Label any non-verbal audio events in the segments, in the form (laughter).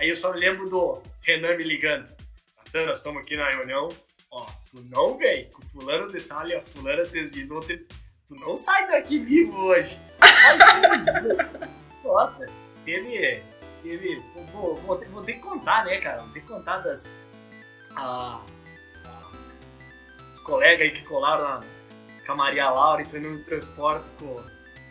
Aí eu só lembro do Renan me ligando. Natan, nós estamos aqui na reunião. Ó, tu não, velho, com fulano detalhe, a fulana vocês dizem ontem, tu não sai daqui vivo hoje. Nossa, teve. Teve. Vou, vou, vou ter que contar, né, cara? Vou ter que contar das. Ah, os colegas aí que colaram na, com a Maria Laura e foi no transporte com,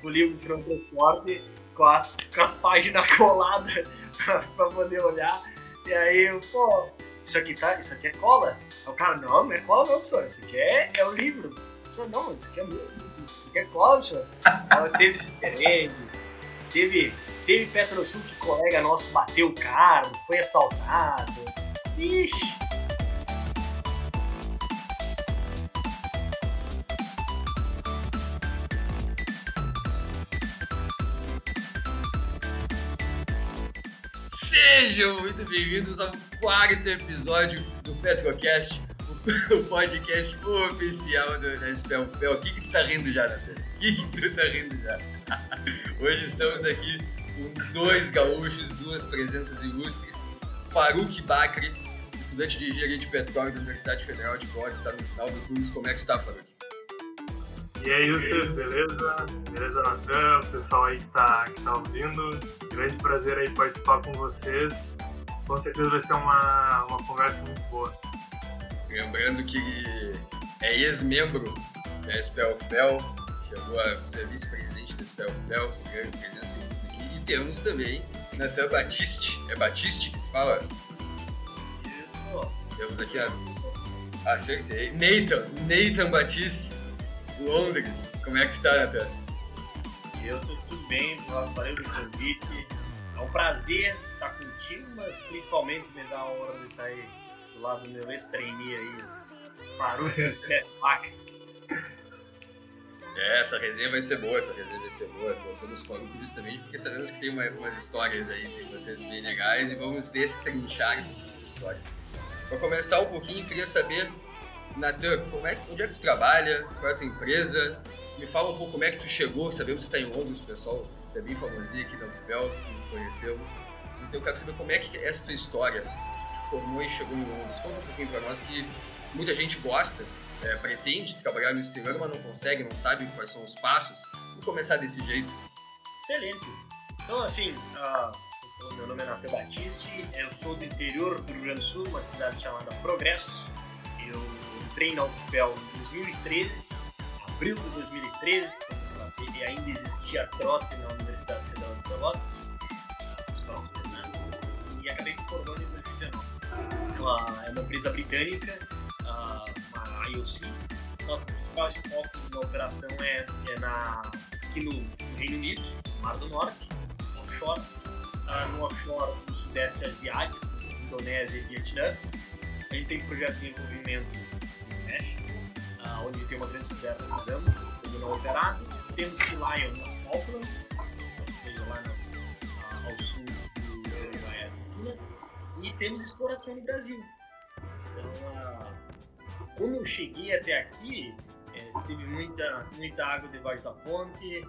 com o livro do transporte com as, com as páginas (laughs) coladas pra, poder olhar. E aí, pô, isso aqui, tá, isso aqui é cola? O cara, não, não é cola não, professor. Isso aqui é, é o livro. Professor, não, isso aqui é meu. Isso aqui é cola, professor. Aí teve esse teve, teve Petrosul que colega nosso bateu o carro, foi assaltado. Ixi. Sejam muito bem-vindos ao quarto episódio do Petrocast, o podcast oficial da Spellpel. O que que tu tá rindo já, Natan? O que que tu tá rindo já? (laughs) Hoje estamos aqui com dois gaúchos, duas presenças ilustres. Faruk Bakri, estudante de engenharia de petróleo da Universidade Federal de Borges, está no final do curso. Como é que tu tá, Faruk? E aí, Yusuf, beleza? Beleza, Natan? O pessoal aí que tá, que tá ouvindo. Grande prazer aí participar com vocês. Com certeza vai ser uma, uma conversa muito boa. Lembrando que é ex-membro da Spell of Bell, chegou a ser vice-presidente da Spell of Bell, grande presença aqui. E temos também Natan Batiste. É Batiste que se fala? Isso. Temos aqui a... Acertei. Nathan, Nathan Batiste Londres. Como é que está, Natan? Eu tô tudo bem, valeu pelo convite. É um prazer estar contigo, mas principalmente me dá a hora de estar aí do lado do meu ex-trainee aí, Faruk Faca. (laughs) É, essa resenha vai ser boa, essa resenha vai ser boa. Trouxemos Faruk justamente porque sabemos que tem uma, umas histórias aí, tem vocês bem legais e vamos destrinchar todas as histórias. Para começar um pouquinho, queria saber Natan, como é, onde é que tu trabalha? Qual é a tua empresa? Me fala um pouco como é que tu chegou. Sabemos que tu tá em Londres, pessoal é bem famosinho aqui na UFPEL, nos conhecemos. Então eu quero saber como é que é essa tua história. Te formou e chegou em Londres. Conta um pouquinho para nós que muita gente gosta, é, pretende trabalhar no exterior, mas não consegue, não sabe quais são os passos. Vamos começar desse jeito. Excelente. Então, assim, uh, meu nome é Natan Batiste, eu sou do interior do Rio Grande do Sul, uma cidade chamada Progresso. Entrei na UFPEL em 2013, abril de 2013, quando ele ainda existia trote na Universidade Federal de Pelotas, os Francis Fernandes, e acabei me formando em 2019. Ela é uma empresa britânica, uma IOC. Nossos principais focos na operação é, é na, aqui no, no Reino Unido, no Mar do Norte, offshore, no offshore do Sudeste Asiático, Indonésia e Vietnã. A gente tem projetos de desenvolvimento México, uh, onde tem uma grande descoberta de exame, ainda não operado. Temos Lion na Falklands, lá nas, uh, ao sul do Uruguai e temos exploração no Brasil. Então, uh, como eu cheguei até aqui, é, teve muita, muita água debaixo da ponte,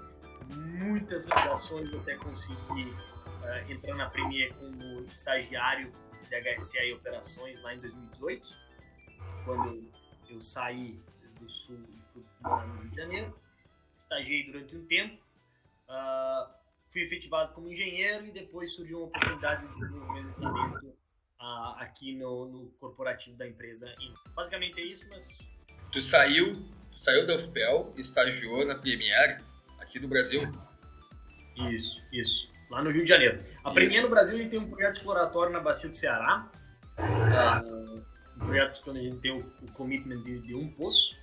muitas ligações até conseguir uh, entrar na Premier como estagiário de HSA e operações lá em 2018, quando eu saí do sul e fui morar no Rio de Janeiro, estagiei durante um tempo, uh, fui efetivado como engenheiro e depois surgiu uma oportunidade de desenvolvimento uh, aqui no, no, corporativo da empresa. basicamente é isso, mas... Tu saiu, tu saiu da UFPEL e estagiou na Premier aqui no Brasil? Isso, isso. Lá no Rio de Janeiro. A Premier no Brasil gente tem um projeto exploratório na Bacia do Ceará. Uh, projetos quando a gente tem o, o commitment de, de, um poço.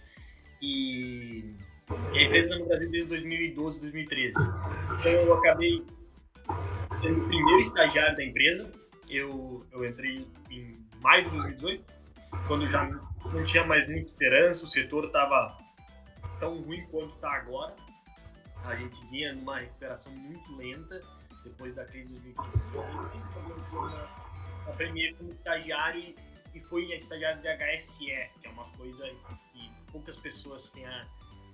E, e a empresa está no Brasil desde 2012, 2013. Então eu acabei sendo o primeiro estagiário da empresa. Eu, eu entrei em maio de 2018, quando já não tinha mais muita esperança, o setor estava tão ruim quanto está agora. A gente vinha numa recuperação muito lenta depois da crise de 2015. Eu na Premier como estagiário e fui estagiário de HSE, que é uma coisa que poucas pessoas têm a,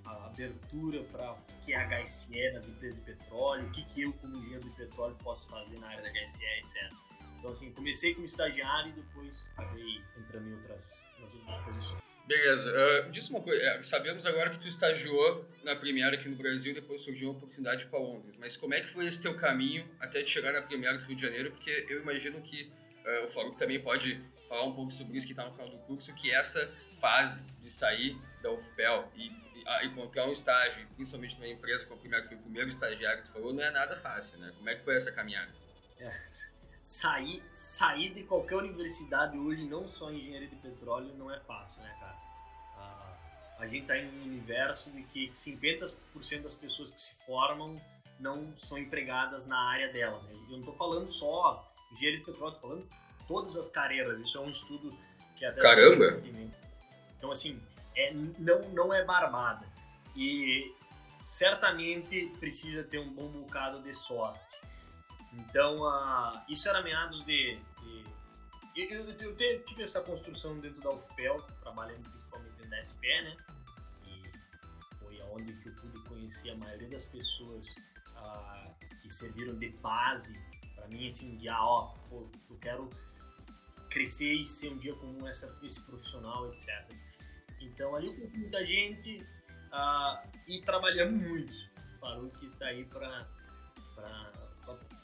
a abertura para o que é HSE nas empresas de petróleo, o que, que eu, como engenheiro de petróleo, posso fazer na área da HSE, etc. Então, assim, comecei como estagiário e depois acabei entrando em outras, nas outras posições. Beleza. Uh, diz uma coisa, é, sabemos agora que tu estagiou na Premiere aqui no Brasil e depois surgiu uma oportunidade para Londres. Mas como é que foi esse teu caminho até te chegar na Premiere do Rio de Janeiro? Porque eu imagino que uh, o Faruque também pode falar um pouco sobre isso que está no final do curso, que essa fase de sair da UFPEL e, e encontrar um estágio, principalmente numa empresa como a Premiere, que foi o primeiro estagiário que tu falou, não é nada fácil, né? Como é que foi essa caminhada? É, sair, sair de qualquer universidade hoje, não só engenharia de petróleo, não é fácil, né, cara? a gente está em um universo de que 50% das pessoas que se formam não são empregadas na área delas. Eu não estou falando só engenharia de petróleo, estou falando todas as carreiras. Isso é um estudo que até Caramba! Então, assim, é, não, não é barbada. E certamente precisa ter um bom bocado de sorte. Então, uh, isso era meados de. de eu, eu, eu, tive essa construção dentro da UFPEL, trabalhando principalmente na SPE, né? onde que eu pude conhecer a maioria das pessoas ah, que serviram de base para mim, assim, de, ah, ó, pô, eu quero crescer e ser um dia como essa, esse profissional, etc. Então, ali com muita gente ah, e trabalhando muito. O Faruk tá aí para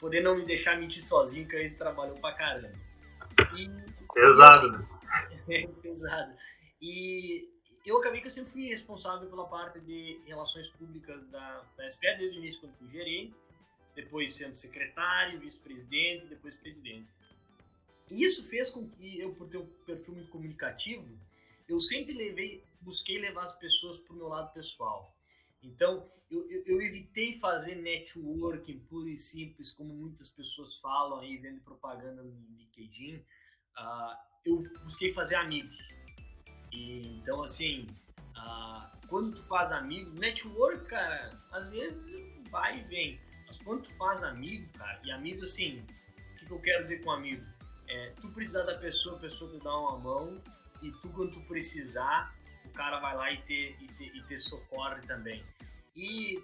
poder não me deixar mentir sozinho, que ele trabalhou pra caramba. E, pesado, e, assim? (laughs) É, pesado. E eu acabei que eu sempre fui responsável pela parte de relações públicas da, da SPE desde o início, quando fui gerente, depois sendo secretário, vice-presidente, depois presidente. Isso fez com que eu, por ter um perfil muito comunicativo, eu sempre levei, busquei levar as pessoas para o meu lado pessoal. Então, eu, eu, eu, evitei fazer networking puro e simples, como muitas pessoas falam aí, vendo propaganda no LinkedIn. Uh, eu busquei fazer amigos e, então, assim, uh, quando tu faz amigo, network, cara, às vezes vai e vem. Mas quando tu faz amigo, cara, e amigo, assim, o que, que eu quero dizer com amigo? É, tu precisar da pessoa, a pessoa te dá uma mão, e tu, quando tu precisar, o cara vai lá e te, e te, e te socorre também. E,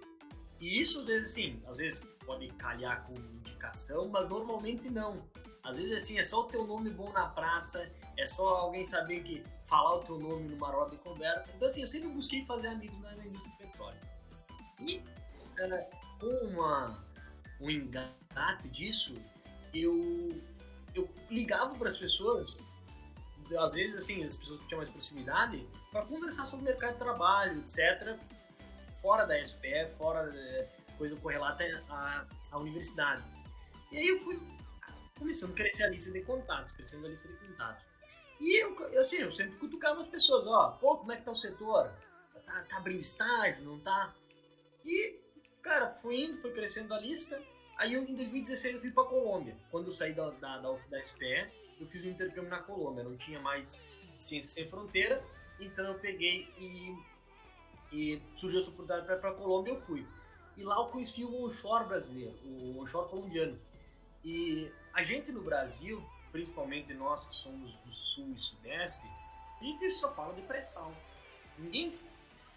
e isso, às vezes, sim, às vezes pode calhar com indicação, mas normalmente não. Às vezes, assim, é só o teu nome bom na praça é só alguém saber que falar o teu nome numa roda de conversa. Então, assim, eu sempre busquei fazer amigos na, indústria do petróleo. E uh, com uma, um engate disso, eu, eu ligava para as pessoas, às vezes, assim, as pessoas que tinham mais proximidade, para conversar sobre o mercado de trabalho, etc., fora da SPE, fora de coisa correlata à, à universidade. E aí eu fui começando a crescer a lista de contatos, crescendo a lista de contatos. E eu, assim, eu sempre cutucava as pessoas, ó, pô, como é que tá o setor? Tá, tá abrindo estágio, não tá? E, cara, fui indo, foi crescendo a lista. Aí eu, em 2016 eu fui pra Colômbia. Quando eu saí da, da, da, da SPE, eu fiz um intercâmbio na Colômbia. Não tinha mais Ciência Sem Fronteira, então eu peguei e, e surgiu essa oportunidade para Colômbia eu fui. E lá eu conheci o onshore brasileiro, o onshore colombiano. E a gente no Brasil, principalmente nós que somos do sul e sudeste, a gente só fala de pressão. Ninguém.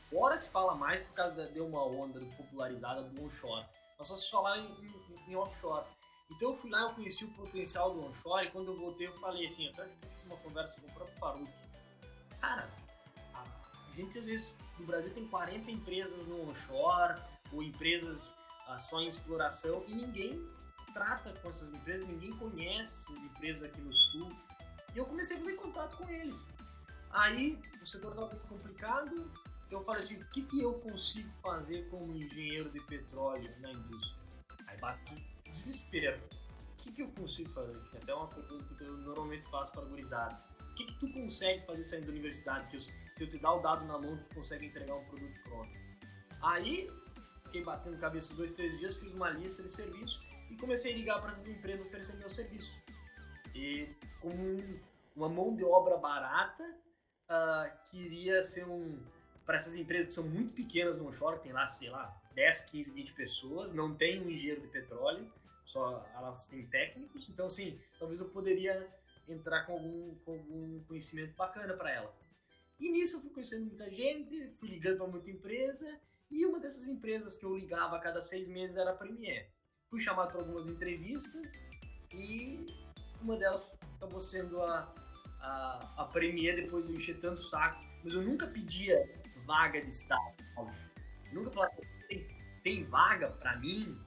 Fora se fala mais por causa de uma onda popularizada do onshore. Mas só se falar em, em, offshore. Então eu fui lá, eu conheci o potencial do onshore e quando eu voltei eu falei assim, eu tive uma conversa com o próprio Faruk. Cara, a gente às vezes no Brasil tem 40 empresas no onshore ou empresas ah, só em exploração e ninguém trata com essas empresas, ninguém conhece essas empresas aqui no sul. E eu comecei a fazer contato com eles. Aí o setor estava muito complicado. Eu falei assim: o que, que eu consigo fazer como engenheiro de petróleo na indústria? Bate desespero. O que, que eu consigo fazer? Até uma pergunta que eu normalmente faço para gurizada. O que, que tu consegue fazer saindo da universidade? Que se eu te dar o dado na mão, tu consegue entregar um produto pronto. Aí, fiquei batendo cabeça dois, três dias, fiz uma lista de serviço e comecei a ligar para essas empresas oferecendo meu serviço. E como um, uma mão de obra barata, uh, queria ser um. Para essas empresas que são muito pequenas no onshore, tem lá, sei lá, 10, 15, 20 pessoas, não tem um engenheiro de petróleo, só elas têm técnicos, então, assim, talvez eu poderia entrar com algum, com algum conhecimento bacana para elas. E nisso eu fui conhecendo muita gente, fui ligando para muita empresa, e uma dessas empresas que eu ligava a cada seis meses era a Premier fui chamado para algumas entrevistas e uma delas acabou sendo a, a, a Premier, depois eu enchi tanto saco. Mas eu nunca pedia vaga de estágio. nunca falava, tem, vaga para mim?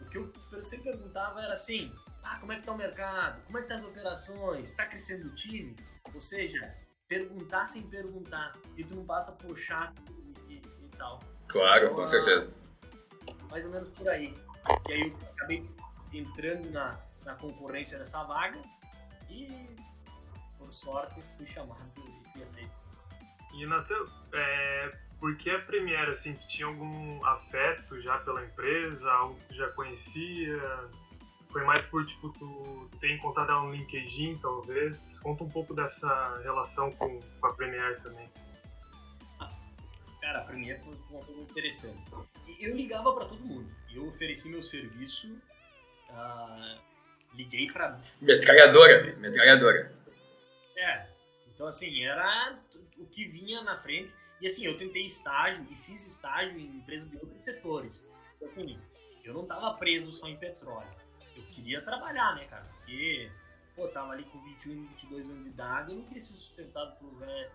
O que eu sempre perguntava era assim, ah, como é que tá o mercado? Como é que tá as operações? Está crescendo o time? Ou seja, perguntar sem perguntar. E tu não passa por chato e, e, e tal. Claro, então, com certeza. Mais ou menos por aí. E aí eu acabei entrando na, na concorrência dessa vaga e, por sorte, fui chamado e fui aceito. E, Natan, é, por que a Premiere, assim, tu tinha algum afeto já pela empresa, algo que tu já conhecia? Foi mais por, tipo, tu ter encontrado ela no LinkedIn, talvez? Conta um pouco dessa relação com, com a Premiere também. Cara, a Premiere foi uma coisa interessante. Eu ligava para todo mundo. Eu ofereci meu serviço, uh, liguei para... Metralhadora, metralhadora. É, então assim, era o que vinha na frente. E assim, eu tentei estágio e fiz estágio em empresas de outros setores. Assim, eu não tava preso só em petróleo. Eu queria trabalhar, né, cara? Porque, pô, tava ali com 21, 22 anos de idade, eu não queria ser sustentado por, velho,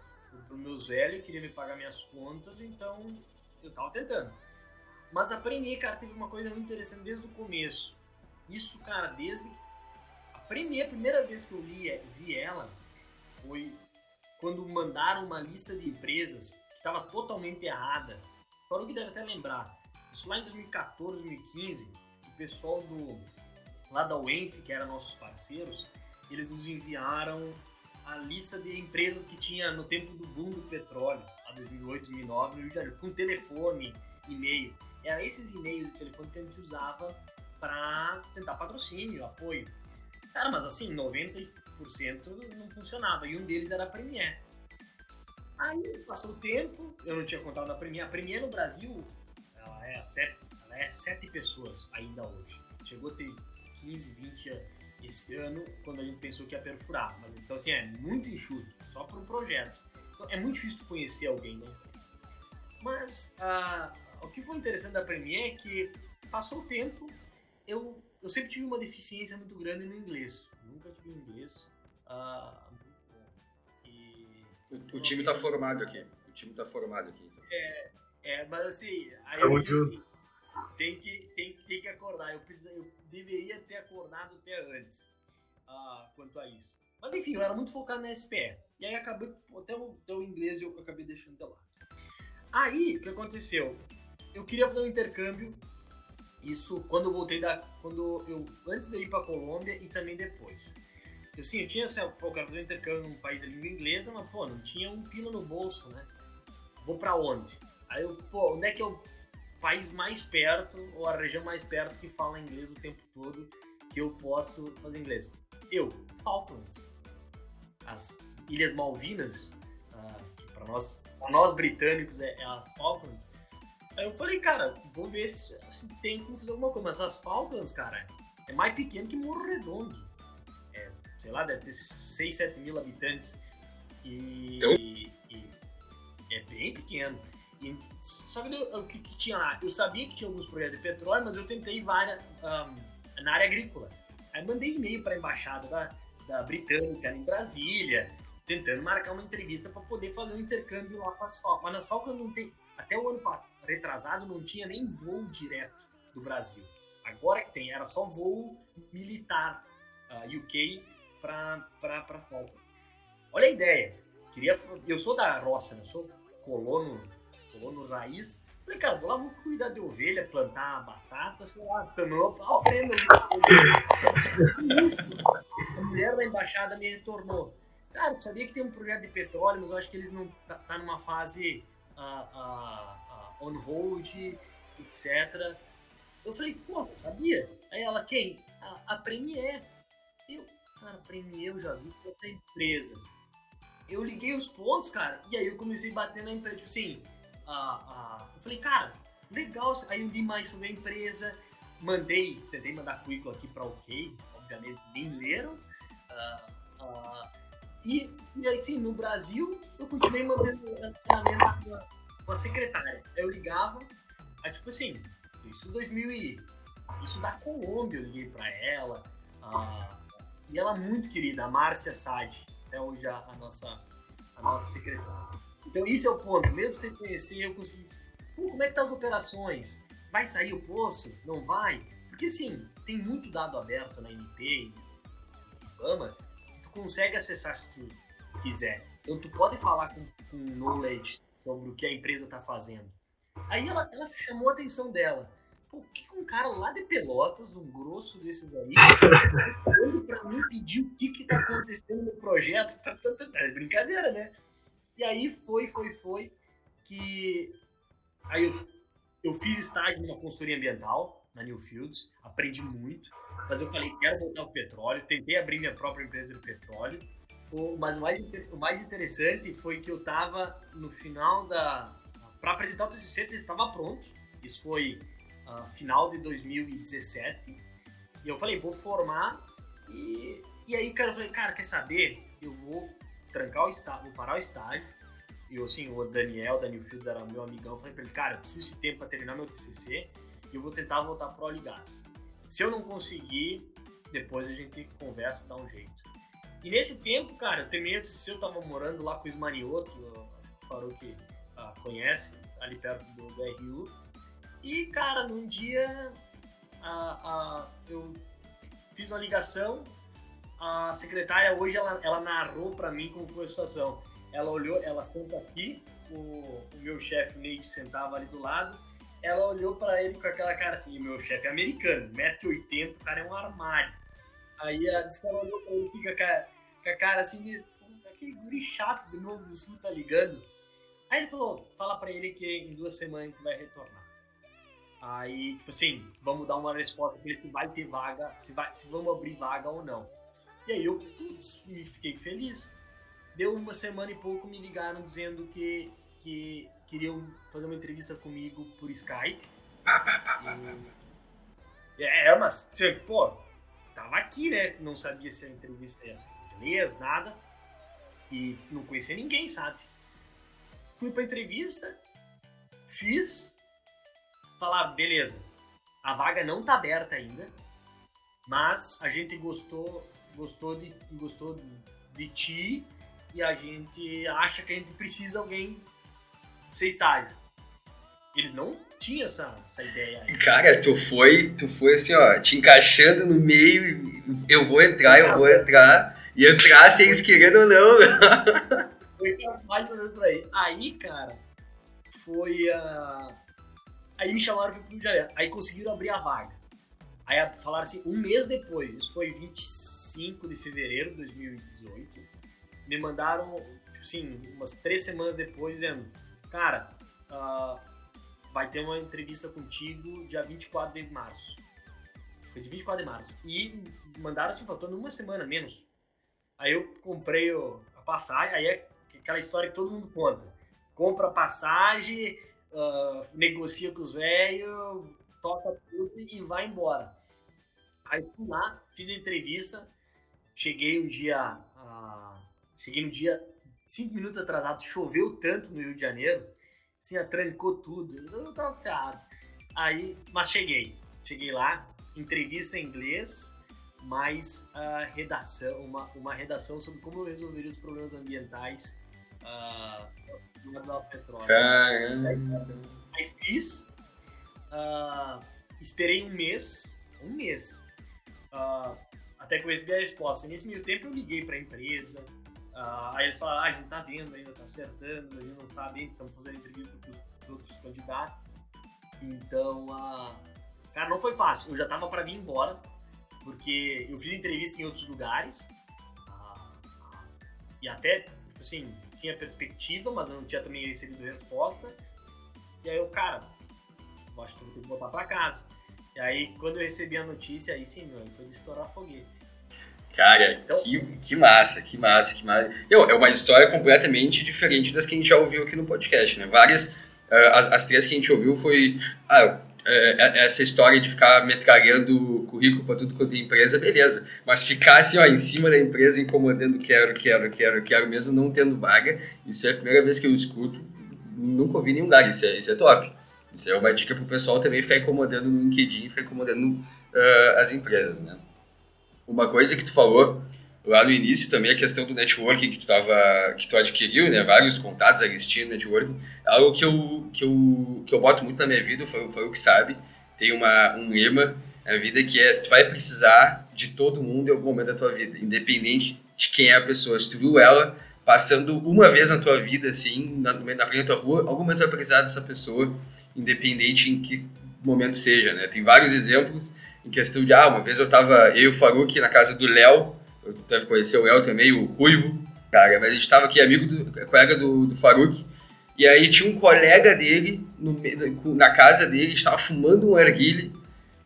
por meus velhos, queria me pagar minhas contas, então eu tava tentando. Mas a Premier, cara, teve uma coisa muito interessante desde o começo. Isso, cara, desde. A Premier, a primeira vez que eu li, vi ela foi quando mandaram uma lista de empresas estava totalmente errada. Falou que deve até lembrar. Isso lá em 2014, 2015, o pessoal do lá da UENF, que eram nossos parceiros, eles nos enviaram a lista de empresas que tinha no tempo do boom do petróleo, lá 2008, 2009, no com telefone, e-mail. Eram esses e-mails e telefones que a gente usava para tentar patrocínio, apoio. Cara, mas assim, 90 não funcionava. E um deles era a Premiere. Aí passou o tempo, eu não tinha contado na Premiere. A Premiere no Brasil, ela é até ela é sete pessoas ainda hoje. Chegou a ter 15, 20 esse ano, quando a gente pensou que ia perfurar. Mas, então, assim, é muito enxuto, é só para um projeto. Então, é muito difícil conhecer alguém da empresa. Mas ah, o que foi interessante da Premiere é que passou o tempo, eu, eu sempre tive uma deficiência muito grande no inglês. Nunca tive inglês. E, o, o time está formado aqui. O time está formado aqui. Então. É, é, mas assim, aí eu disse, tem que, tem, tem que acordar. Eu, preciso, eu deveria ter acordado até antes uh, quanto a isso. Mas enfim, eu era muito focado na SPE. E aí acabei, até o, até o inglês eu acabei deixando de lado. Aí, o que aconteceu? Eu queria fazer um intercâmbio. Isso quando eu voltei da. Quando eu. Antes de ir pra Colômbia e também depois. Eu sim, eu tinha assim, pô, eu quero fazer um intercâmbio num país da língua inglesa, mas pô, não tinha um pila no bolso, né? Vou pra onde? Aí eu, pô, onde é que é o país mais perto, ou a região mais perto que fala inglês o tempo todo, que eu posso fazer inglês? Eu, Falklands. As Ilhas Malvinas, uh, que pra nós, pra nós britânicos é, é, as Falklands. Aí eu falei, cara, vou ver se, se tem como fazer alguma coisa. Mas as Falklands, cara, é mais pequeno que Morro Redondo sei lá, deve ter 6, 7 mil habitantes. E, então... e, e é bem pequeno. E, só que o que, que, tinha lá? Eu sabia que tinha alguns projetos de petróleo, mas eu tentei várias um, na área agrícola. Aí mandei e-mail para a embaixada da, da Britânica em Brasília, tentando marcar uma entrevista para poder fazer um intercâmbio lá com as Falcons. Mas nas Falcons não tem, até o ano retrasado não tinha nem voo direto do Brasil. Agora que tem, era só voo militar uh, ah, UK para as Falcons. Olha a ideia. Queria, eu sou da roça, eu sou colono, colono raiz. Falei, cara, vou lá, vou cuidar de ovelha, plantar batata, sei lá, também aprendo. A mulher da embaixada me retornou. Cara, sabia que tem um projeto de petróleo, mas eu acho que eles não tá, tá numa fase uh, uh, uh, on hold, etc. Eu falei, pô, sabia? Aí ela, quem? A, a Premier. Eu, cara, Premiere eu já vi com outra empresa. Eu liguei os pontos, cara, e aí eu comecei a bater na empresa, tipo assim, eu falei, cara, legal, aí eu li mais sobre a empresa, mandei, tentei mandar currículo aqui para OK, obviamente nem leram, uh, uh, e, e aí sim, no Brasil, eu continuei mantendo relacionamento com a, com a secretária. Eu ligava, aí tipo assim, isso 2000 e, isso da Colômbia eu liguei para ela, uh, E ela é muito querida, a Márcia Sade, até hoje a, a, nossa, a nossa secretária. Então, isso é o ponto. Mesmo sem conhecer, eu consegui. como é que tá as operações? Vai sair o poço? Não vai? Porque, assim, tem muito dado aberto na e Ibama que tu consegue acessar se tu quiser. Então, tu pode falar com, com knowledge sobre o que a empresa está fazendo. Aí ela, ela chamou a atenção dela. O que um cara lá de Pelotas, um grosso desses aí, (laughs) para mim pedir o que que tá acontecendo no projeto? Tá, tá, tá, tá, é brincadeira, né? E aí foi, foi, foi que aí eu, eu fiz estágio numa consultoria ambiental na Newfields, aprendi muito, mas eu falei, quero voltar ao petróleo, tentei abrir minha própria empresa de petróleo, o, mas o mais, o mais interessante foi que eu tava no final da. Para apresentar o TCC, estava pronto. Isso foi uh, final de 2017. E eu falei, vou formar. E, e aí, cara, eu falei, cara, quer saber? Eu vou trancar o estágio, vou parar o estágio. E assim, o Daniel, Daniel Fields era meu amigão. Eu falei pra ele, cara, eu preciso de tempo para terminar meu TCC. E eu vou tentar voltar pro Oligás. Se eu não conseguir, depois a gente conversa, dá um jeito. E nesse tempo, cara, eu terminei o TCC, eu tava morando lá com o Ismarioto, o Farouk ah, conhece, ali perto do, do RU. E, cara, num dia ah, ah, eu fiz uma ligação, a secretária hoje ela, ela narrou para mim como foi a situação. Ela olhou, ela senta aqui, o, o meu chefe Nate sentava ali do lado, ela olhou para ele com aquela cara assim, meu chefe é americano, 1,80m, o cara é um armário. Aí ela disse que ela olhou pra ele fica com a cara assim, aquele guri chato do Novo do Sul tá ligando. Aí ele falou, fala pra ele que em duas semanas tu vai retornar. Aí, tipo assim, vamos dar uma resposta pra ele se vai ter vaga, se, vai, se vamos abrir vaga ou não. E aí eu putz, me fiquei feliz. Deu uma semana e pouco, me ligaram dizendo que, que queriam fazer uma entrevista comigo por Skype. E, é, mas, pô, tava aqui, né? Não sabia se a entrevista ia ser inglês, nada. E não conhecia ninguém, sabe? Fui pra entrevista, fiz, falar, beleza, a vaga não tá aberta ainda, mas a gente gostou, gostou de, gostou de ti e a gente acha que a gente precisa alguém ser estágio. Eles não tinham essa, essa ideia. Aí. Cara, tu foi, tu foi assim, ó, te encaixando no meio, eu vou entrar, eu vou entrar. E entrar se eles querendo ou não. foi mais ou menos por aí. Aí, cara, foi a. Uh... Aí me chamaram pro de Aí conseguiram abrir a vaga. Aí falaram assim, um mês depois, isso foi 25 de fevereiro de 2018, me mandaram, assim, umas três semanas depois, dizendo, cara, uh, vai ter uma entrevista contigo dia 24 de março. Foi de 24 de março. E mandaram assim, faltando uma semana menos. Aí eu comprei a passagem, aí é aquela história que todo mundo conta. Compra a passagem, uh, negocia com os velhos, toca tudo e vai embora. Aí fui lá, fiz a entrevista, cheguei um dia. Uh, cheguei no dia cinco minutos atrasado, choveu tanto no Rio de Janeiro, assim, trancou tudo, eu tava ferrado. Aí, mas cheguei, cheguei lá, entrevista em inglês, mais a redação, uma, uma redação sobre como eu resolveria os problemas ambientais uh, do petróleo. Caramba. Aí fiz, uh, esperei um mês, um mês, uh, até que eu recebi a resposta. Nesse meio tempo eu liguei para a empresa, uh, aí eles falaram, ah, a gente tá vendo ainda, tá acertando, a gente não tá bem, estamos fazendo entrevista com os outros candidatos. Então, uh, cara, não foi fácil, eu já tava para vir embora, porque eu fiz entrevista em outros lugares ah, e até, tipo assim, tinha perspectiva, mas eu não tinha também recebido resposta. E aí eu, cara, eu acho que eu vou ter que voltar pra casa. E aí, quando eu recebi a notícia, aí sim, meu, foi de estourar foguete. Cara, então, que, que massa, que massa, que massa. Eu, é uma história completamente diferente das que a gente já ouviu aqui no podcast, né? Várias, uh, as, as três que a gente ouviu foi, ah, é, é, essa história de ficar metralhando currículo para tudo quanto é empresa, beleza. Mas ficar assim, ó, em cima da empresa incomodando, quero, quero, quero, quero, mesmo não tendo vaga, isso é a primeira vez que eu escuto, nunca ouvi nenhum lugar, isso é, isso é top. Isso é uma dica pro pessoal também ficar incomodando no LinkedIn, ficar incomodando uh, as empresas, né? uma coisa que tu falou lá no início também, a questão do networking que tu, tava, que tu adquiriu, né? Vários contatos, a listinha networking. Algo que eu, que, eu, que eu boto muito na minha vida, foi, foi o que sabe. Tem uma, um lema na vida que é tu vai precisar de todo mundo em algum momento da tua vida, independente de quem é a pessoa. Se tu viu ela passando uma vez na tua vida, assim, na, na frente da tua rua, algum momento tu vai precisar dessa pessoa, independente em que momento seja, né? Tem vários exemplos em questão de, ah, uma vez eu tava, eu e o Faruk na casa do Léo, tu deve conhecer o Léo também, o Ruivo, cara, mas a gente tava aqui, amigo do, colega do, do Faruk, e aí tinha um colega dele no, na casa dele, estava fumando um arguile,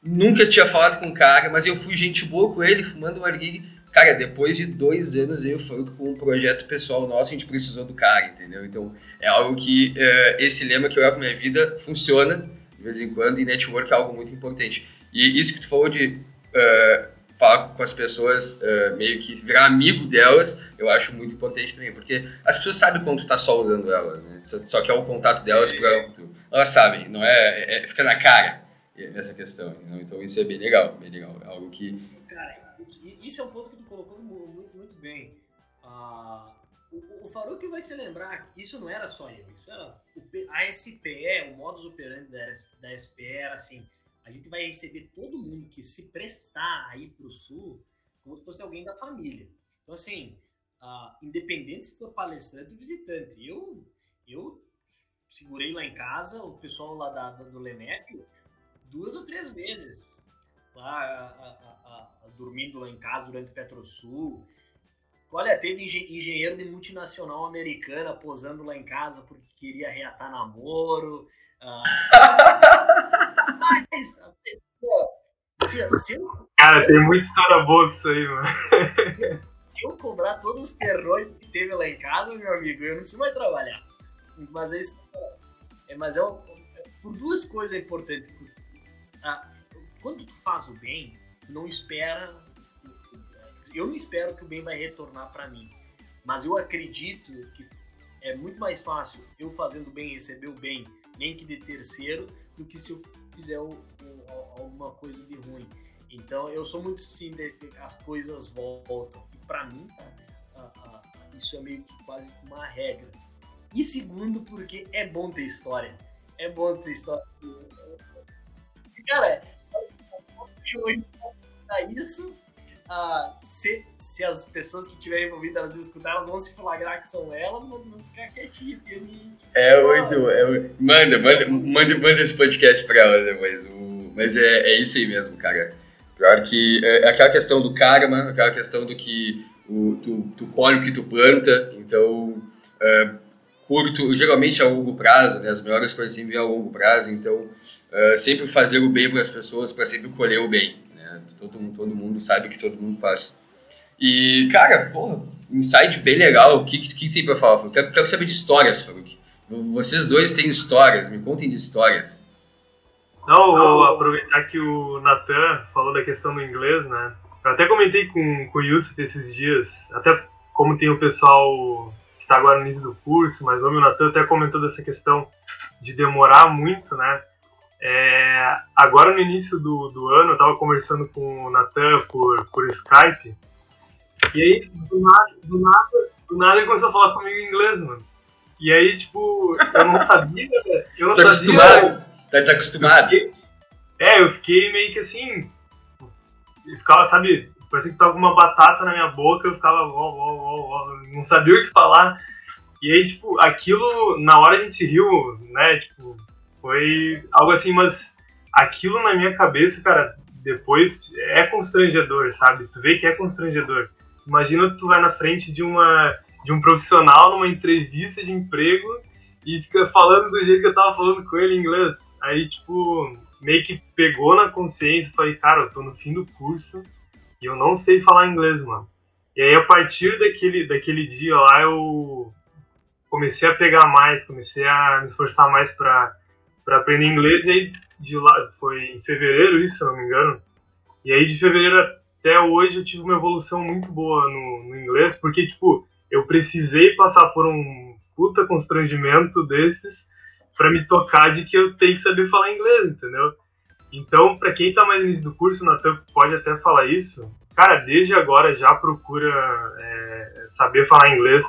nunca tinha falado com o cara, mas eu fui gente boa com ele, fumando um arguile, cara, depois de dois anos eu fui com um projeto pessoal nosso, a gente precisou do cara, entendeu? Então é algo que uh, esse lema que eu levo pra minha vida funciona de vez em quando e network é algo muito importante. E isso que tu falou de uh, falar com as pessoas, uh, meio que virar amigo delas, eu acho muito importante também, porque as pessoas sabem quando tu tá só usando elas, né? só, só que é o contato delas para o futuro. Elas sabem, não é, é, é, fica na cara essa questão. Então isso é bem legal, bem legal. É algo que. Cara, isso é um ponto que tu colocou muito, muito bem. Uh, o, o Faruk vai se lembrar, isso não era só ele, isso era o, a SPE, o modus operandi da, da SPE era assim a gente vai receber todo mundo que se prestar a ir para o sul como se fosse alguém da família. Então, assim, uh, independente se for palestrante ou visitante, eu, eu segurei lá em casa o pessoal lá da, da do Lenep duas ou três vezes. Lá, a, a, a, dormindo lá em casa durante o Petrosul. Olha, teve engenheiro de multinacional americana posando lá em casa porque queria reatar namoro. Uh, (laughs) (laughs) Se, se eu, Cara, tem muita história boa disso aí, mano. Se eu cobrar todos os perrões que teve lá em casa, meu amigo, eu não preciso mais trabalhar. Mas é isso. É, mas é, é por duas coisas importantes. Ah, quando tu faz o bem, tu não espera. Eu não espero que o bem vai retornar para mim. Mas eu acredito que é muito mais fácil eu fazendo bem receber o bem, nem que de terceiro, do que se eu fizer o, o, alguma coisa de ruim. Então eu sou muito sim de que as coisas voltam. E para mim, tá, isso é meio que quase uma regra. E segundo, porque é bom ter história. É bom ter história. Cara, isso se, se as pessoas que estiverem envolvidas elas escutar, elas vão se flagrar que são elas, mas vão ficar quietinho, pianinho. É muito. É, manda, manda, manda, manda esse podcast pra elas. O, mas é, é isso aí mesmo, cara. Pior que é, é aquela questão do karma, aquela questão do que o, tu, tu colhe o que tu planta, então. É, curto, geralmente a longo prazo, né? as melhores coisas sempre vêm a longo prazo, então é, sempre fazer o bem para as pessoas para sempre colher o bem. Todo, todo mundo sabe que todo mundo faz. E, cara, porra, insight bem legal. O que, que, que tem pra falar? Quero, quero saber de histórias, Faruk. Vocês dois têm histórias, me contem de histórias. Não, vou aproveitar que o Natan falou da questão do inglês, né? Eu até comentei com, com o Yusuf esses dias, até como tem o pessoal que está agora no início do curso, mas o Natan até comentou dessa questão de demorar muito, né? É, agora no início do, do ano, eu estava conversando com o Natan por, por Skype, e aí do nada, do, nada, do nada ele começou a falar comigo em inglês, mano. E aí, tipo, eu não sabia. (laughs) Eu não tá desacostumado? Tá desacostumado? Fiquei, é, eu fiquei meio que assim. Eu ficava, sabe, parecia que tava uma batata na minha boca, eu ficava, ó, ó, ó, ó, não sabia o que falar. E aí, tipo, aquilo, na hora a gente riu, né, tipo, foi algo assim, mas aquilo na minha cabeça, cara, depois é constrangedor, sabe? Tu vê que é constrangedor. Imagina tu vai na frente de uma de um profissional numa entrevista de emprego e fica falando do jeito que eu tava falando com ele em inglês. Aí, tipo, meio que pegou na consciência e falei, cara, eu tô no fim do curso e eu não sei falar inglês, mano. E aí, a partir daquele, daquele dia lá, eu comecei a pegar mais, comecei a me esforçar mais para para aprender inglês e aí de lá foi em fevereiro isso, se não me engano. E aí de fevereiro até hoje eu tive uma evolução muito boa no, no inglês, porque tipo, eu precisei passar por um puta constrangimento desses para me tocar de que eu tenho que saber falar inglês, entendeu? Então, para quem tá mais no início do curso, Natan pode até falar isso. cara, desde agora já procura é, saber falar inglês.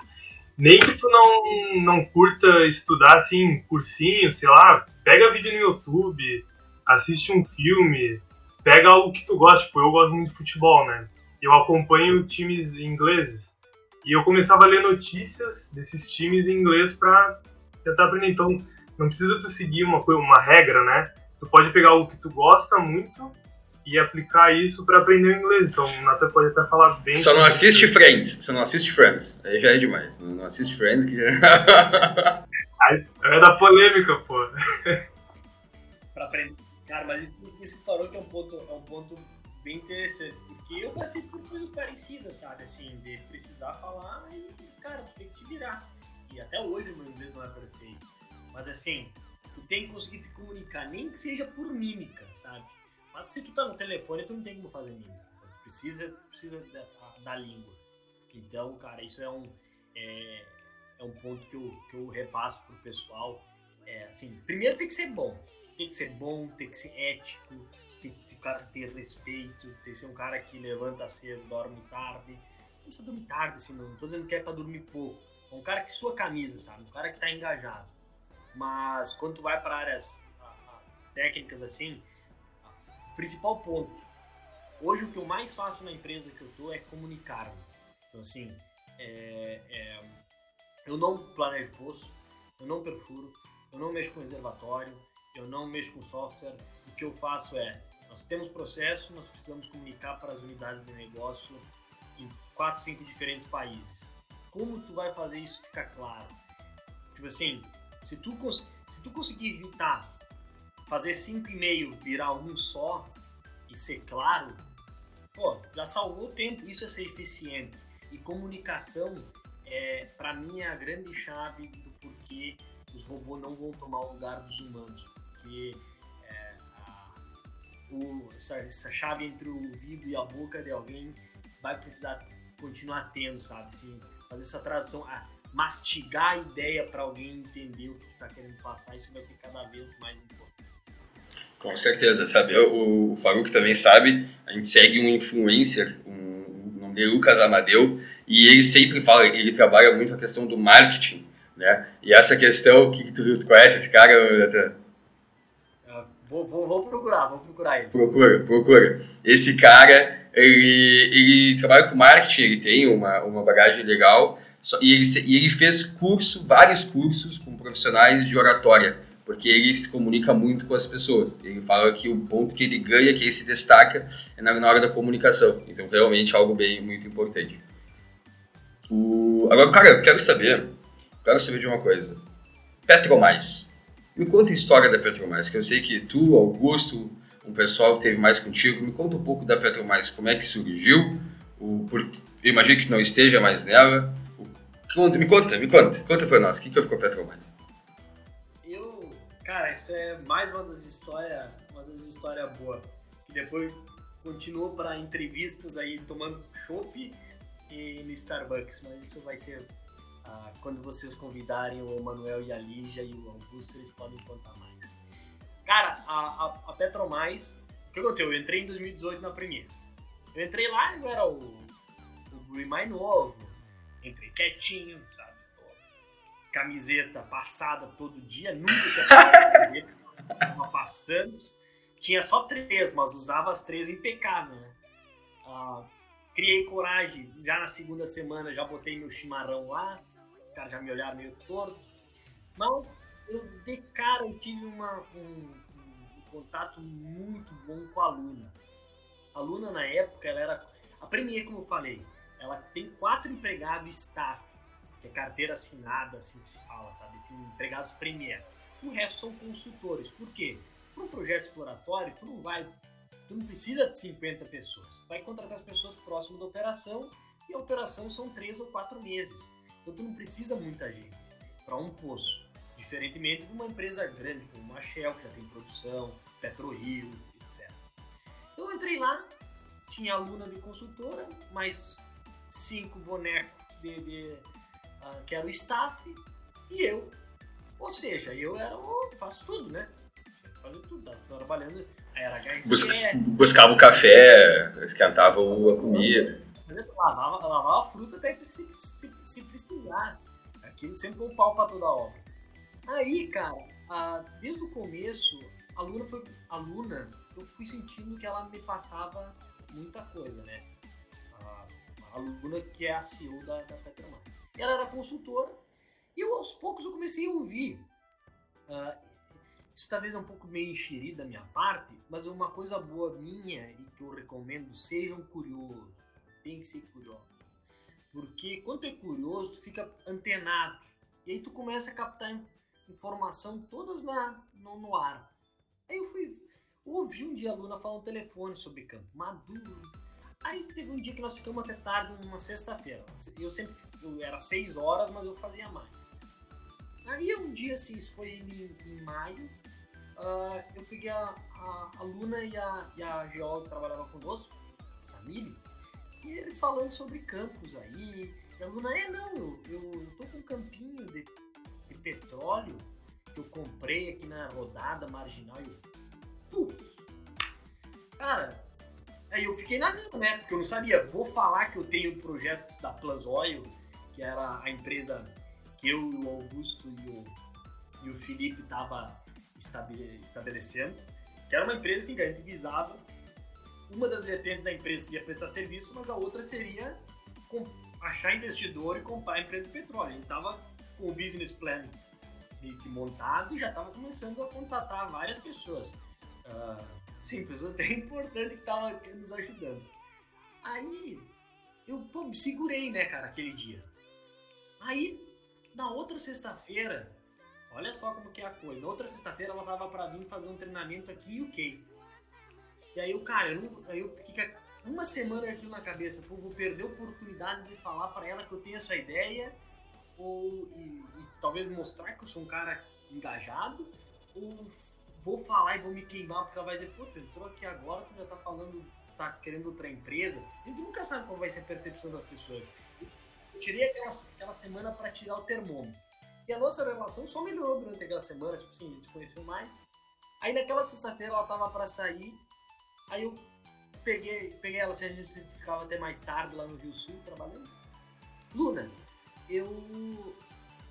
Nem que tu não, não curta estudar assim, cursinho, sei lá, pega vídeo no YouTube, assiste um filme, pega algo que tu gosta. Tipo, eu gosto muito de futebol, né? Eu acompanho times ingleses. E eu começava a ler notícias desses times em inglês para tentar aprender. Então, não precisa tu seguir uma, uma regra, né? Tu pode pegar algo que tu gosta muito e aplicar isso para aprender inglês. Então, o Nathan pode até falar bem. Só não assiste isso. Friends. Só não assiste Friends. Aí já é demais. Não, assiste Friends que já. (laughs) Aí, é da polêmica, pô. pra aprender. Cara, mas isso, isso que falou que é um ponto, é um ponto bem interessante. Porque eu passei por coisas parecidas, sabe? Assim, de precisar falar e, cara, tu tem que te virar. E até hoje o meu inglês não é perfeito. Mas assim, tu tem que conseguir te comunicar, nem que seja por mímica, sabe? Mas se tu tá no telefone, tu não tem como fazer mímica. Precisa, precisa da, da língua. Então, cara, isso é um, é, é, um ponto que eu, que eu repasso pro pessoal. É, assim, primeiro tem que ser bom. Tem que ser bom, tem que ser ético, tem que o cara ter respeito, tem que ser um cara que levanta cedo, dorme tarde. Não precisa dormir tarde, assim, não. tô dizendo que é pra dormir pouco. É um cara que sua camisa, sabe? Um cara que tá engajado. Mas quando tu vai para áreas técnicas assim, principal ponto. Hoje o que eu mais faço na empresa que eu tô é comunicar-me. Então assim, é, é, eu não planejo poço, eu não perfuro, eu não mexo com reservatório, eu não mexo com software. O que eu faço é, nós temos processo, nós precisamos comunicar para as unidades de negócio em quatro, cinco diferentes países. Como tu vai fazer isso ficar claro? Tipo assim, se tu, se tu conseguir evitar fazer 5,5 virar um só e ser claro, pô, já salvou o tempo. Isso é ser eficiente. E comunicação, é, para mim, é a grande chave do porquê os robôs não vão tomar o lugar dos humanos. Porque é, a, o, essa, essa, chave entre o ouvido e a boca de alguém vai precisar continuar tendo, sabe? Assim, fazer essa tradução. Mastigar a ideia para alguém entender o que está querendo passar, isso vai ser cada vez mais importante. Com certeza, sabe? O, o Faruk também sabe, a gente segue um influencer, um, o nome dele é Lucas Amadeu, e ele sempre fala, ele trabalha muito a questão do marketing, né? E essa questão, que tu, tu conhece esse cara, Natan? Vou, vou, vou, procurar, vou procurar ele. Procura, procura. Esse cara, ele, ele trabalha com marketing, ele tem uma, uma bagagem legal, e ele, e ele fez curso, vários cursos com profissionais de oratória, porque ele se comunica muito com as pessoas. Ele fala que o ponto que ele ganha, que ele se destaca, é na, hora da comunicação. Então, realmente, algo bem muito importante. O... Agora, cara, eu quero saber, quero saber de uma coisa. Petromais. Me conta a história da Petromais, que eu sei que tu, Augusto, um pessoal que teve mais contigo, me conta um pouco da Petromais, como é que surgiu, o, por, eu imagino que não esteja mais nela, Conta, me conta, me conta. Conta pra nós, o que, que houve com a Petromais? Cara, isso é mais uma das histórias, uma das histórias boas. Que depois continuou para entrevistas aí tomando chopp e no Starbucks, mas isso vai ser ah, quando vocês convidarem o Manuel e a Lígia e o Augusto, eles podem contar mais. Cara, a, a, a Petromais, o que aconteceu? Eu entrei em 2018 na Premier. Eu entrei lá e eu era o, o mais novo, entrei quietinho? Camiseta passada todo dia, nunca tinha passado tava passando. Tinha só três, mas usava as três impecável, né? Ah, criei coragem, já na segunda semana já botei meu chimarrão lá, os caras já me olharam meio torto. Mas eu, de cara, eu tive uma, um, um, contato muito bom com a Luna. A Luna, na época, ela era... A Premier, como eu falei, ela tem quatro empregados staff, é carteira assinada, assim que se fala, sabe? Assim, empregados premier. O resto são consultores. Por quê? Para um projeto exploratório, tu não vai, tu não precisa de 50 pessoas. Tu vai contratar as pessoas próximas da operação e a operação são três ou quatro meses. Então tu não precisa muita gente para um poço. Diferentemente de uma empresa grande como uma Shell, que já tem produção, PetroRio, etc. Então eu entrei lá, tinha aluna de consultora, mas cinco bonecos de, de que era o staff e eu. Ou seja, eu era o, faço tudo, né? Faço tudo, tava trabalhando. Era HC. Bus buscava o café, esquentava a comida. Lavava, lavava a fruta até se, se, se precisar. Aquilo sempre foi um pau pra toda a obra. Aí, cara, a, desde o começo, a Luna foi. A Luna, eu fui sentindo que ela me passava muita coisa, né? A, a Luna, que é a CEO da, da Petromar. Ela era consultora, e eu, aos poucos eu comecei a ouvir. Uh, isso talvez é um pouco meio enxerido da minha parte, mas uma coisa boa minha e que eu recomendo, sejam curiosos. Tem que ser curioso. Porque quando é curioso, fica antenado. E aí tu começa a captar informação todas na, no, no ar. Aí eu fui ouvi um dia a Luna falar no telefone sobre campo maduro. Aí teve um dia que nós ficamos até tarde, numa sexta-feira. Eu sempre eu, era seis horas, mas eu fazia mais. Aí um dia, assim, isso foi em, em maio, uh, eu peguei a, a, a, Luna e a, e a geóloga que trabalhava conosco, Samile, e eles falando sobre campos aí. E a Luna, é, não, eu, eu, eu tô com um campinho de, de petróleo que eu comprei aqui na rodada marginal. E eu, Puf. Cara, aí eu fiquei na minha, né? Porque eu não sabia. Vou falar que eu tenho um projeto da Plus Oil, que era a empresa que eu, o Augusto e o, e o Felipe tava estabelecendo, que era uma empresa assim, que a gente visava. Uma das vertentes da empresa seria prestar serviço, mas a outra seria achar investidor e comprar a empresa de petróleo. A gente tava com o business plan meio que montado e já estava começando a contatar várias pessoas. Uh, sim, pessoas até (laughs) importantes que estavam nos ajudando. Aí eu pô, me segurei, né, cara, aquele dia. Aí, na outra sexta-feira, olha só como que é a coisa. Na outra sexta-feira ela tava para vir fazer um treinamento aqui em UK. E aí o cara, eu, não, eu fiquei uma semana aquilo na cabeça, pô, vou perder a oportunidade de falar para ela que eu tenho essa ideia, ou e, e, talvez mostrar que eu sou um cara engajado, ou vou falar e vou me queimar, porque ela vai dizer, pô, tu entrou aqui agora, tu já tá falando, tá querendo outra empresa. A gente nunca sabe qual vai ser a percepção das pessoas. Eu tirei aquela, aquela semana para tirar o termômetro. E a nossa relação só melhorou durante aquela semana, tipo assim, a gente se conheceu mais. Aí naquela sexta-feira ela tava para sair, aí eu peguei, peguei ela, assim, a gente ficava até mais tarde lá no Rio Sul trabalhando. Luna, eu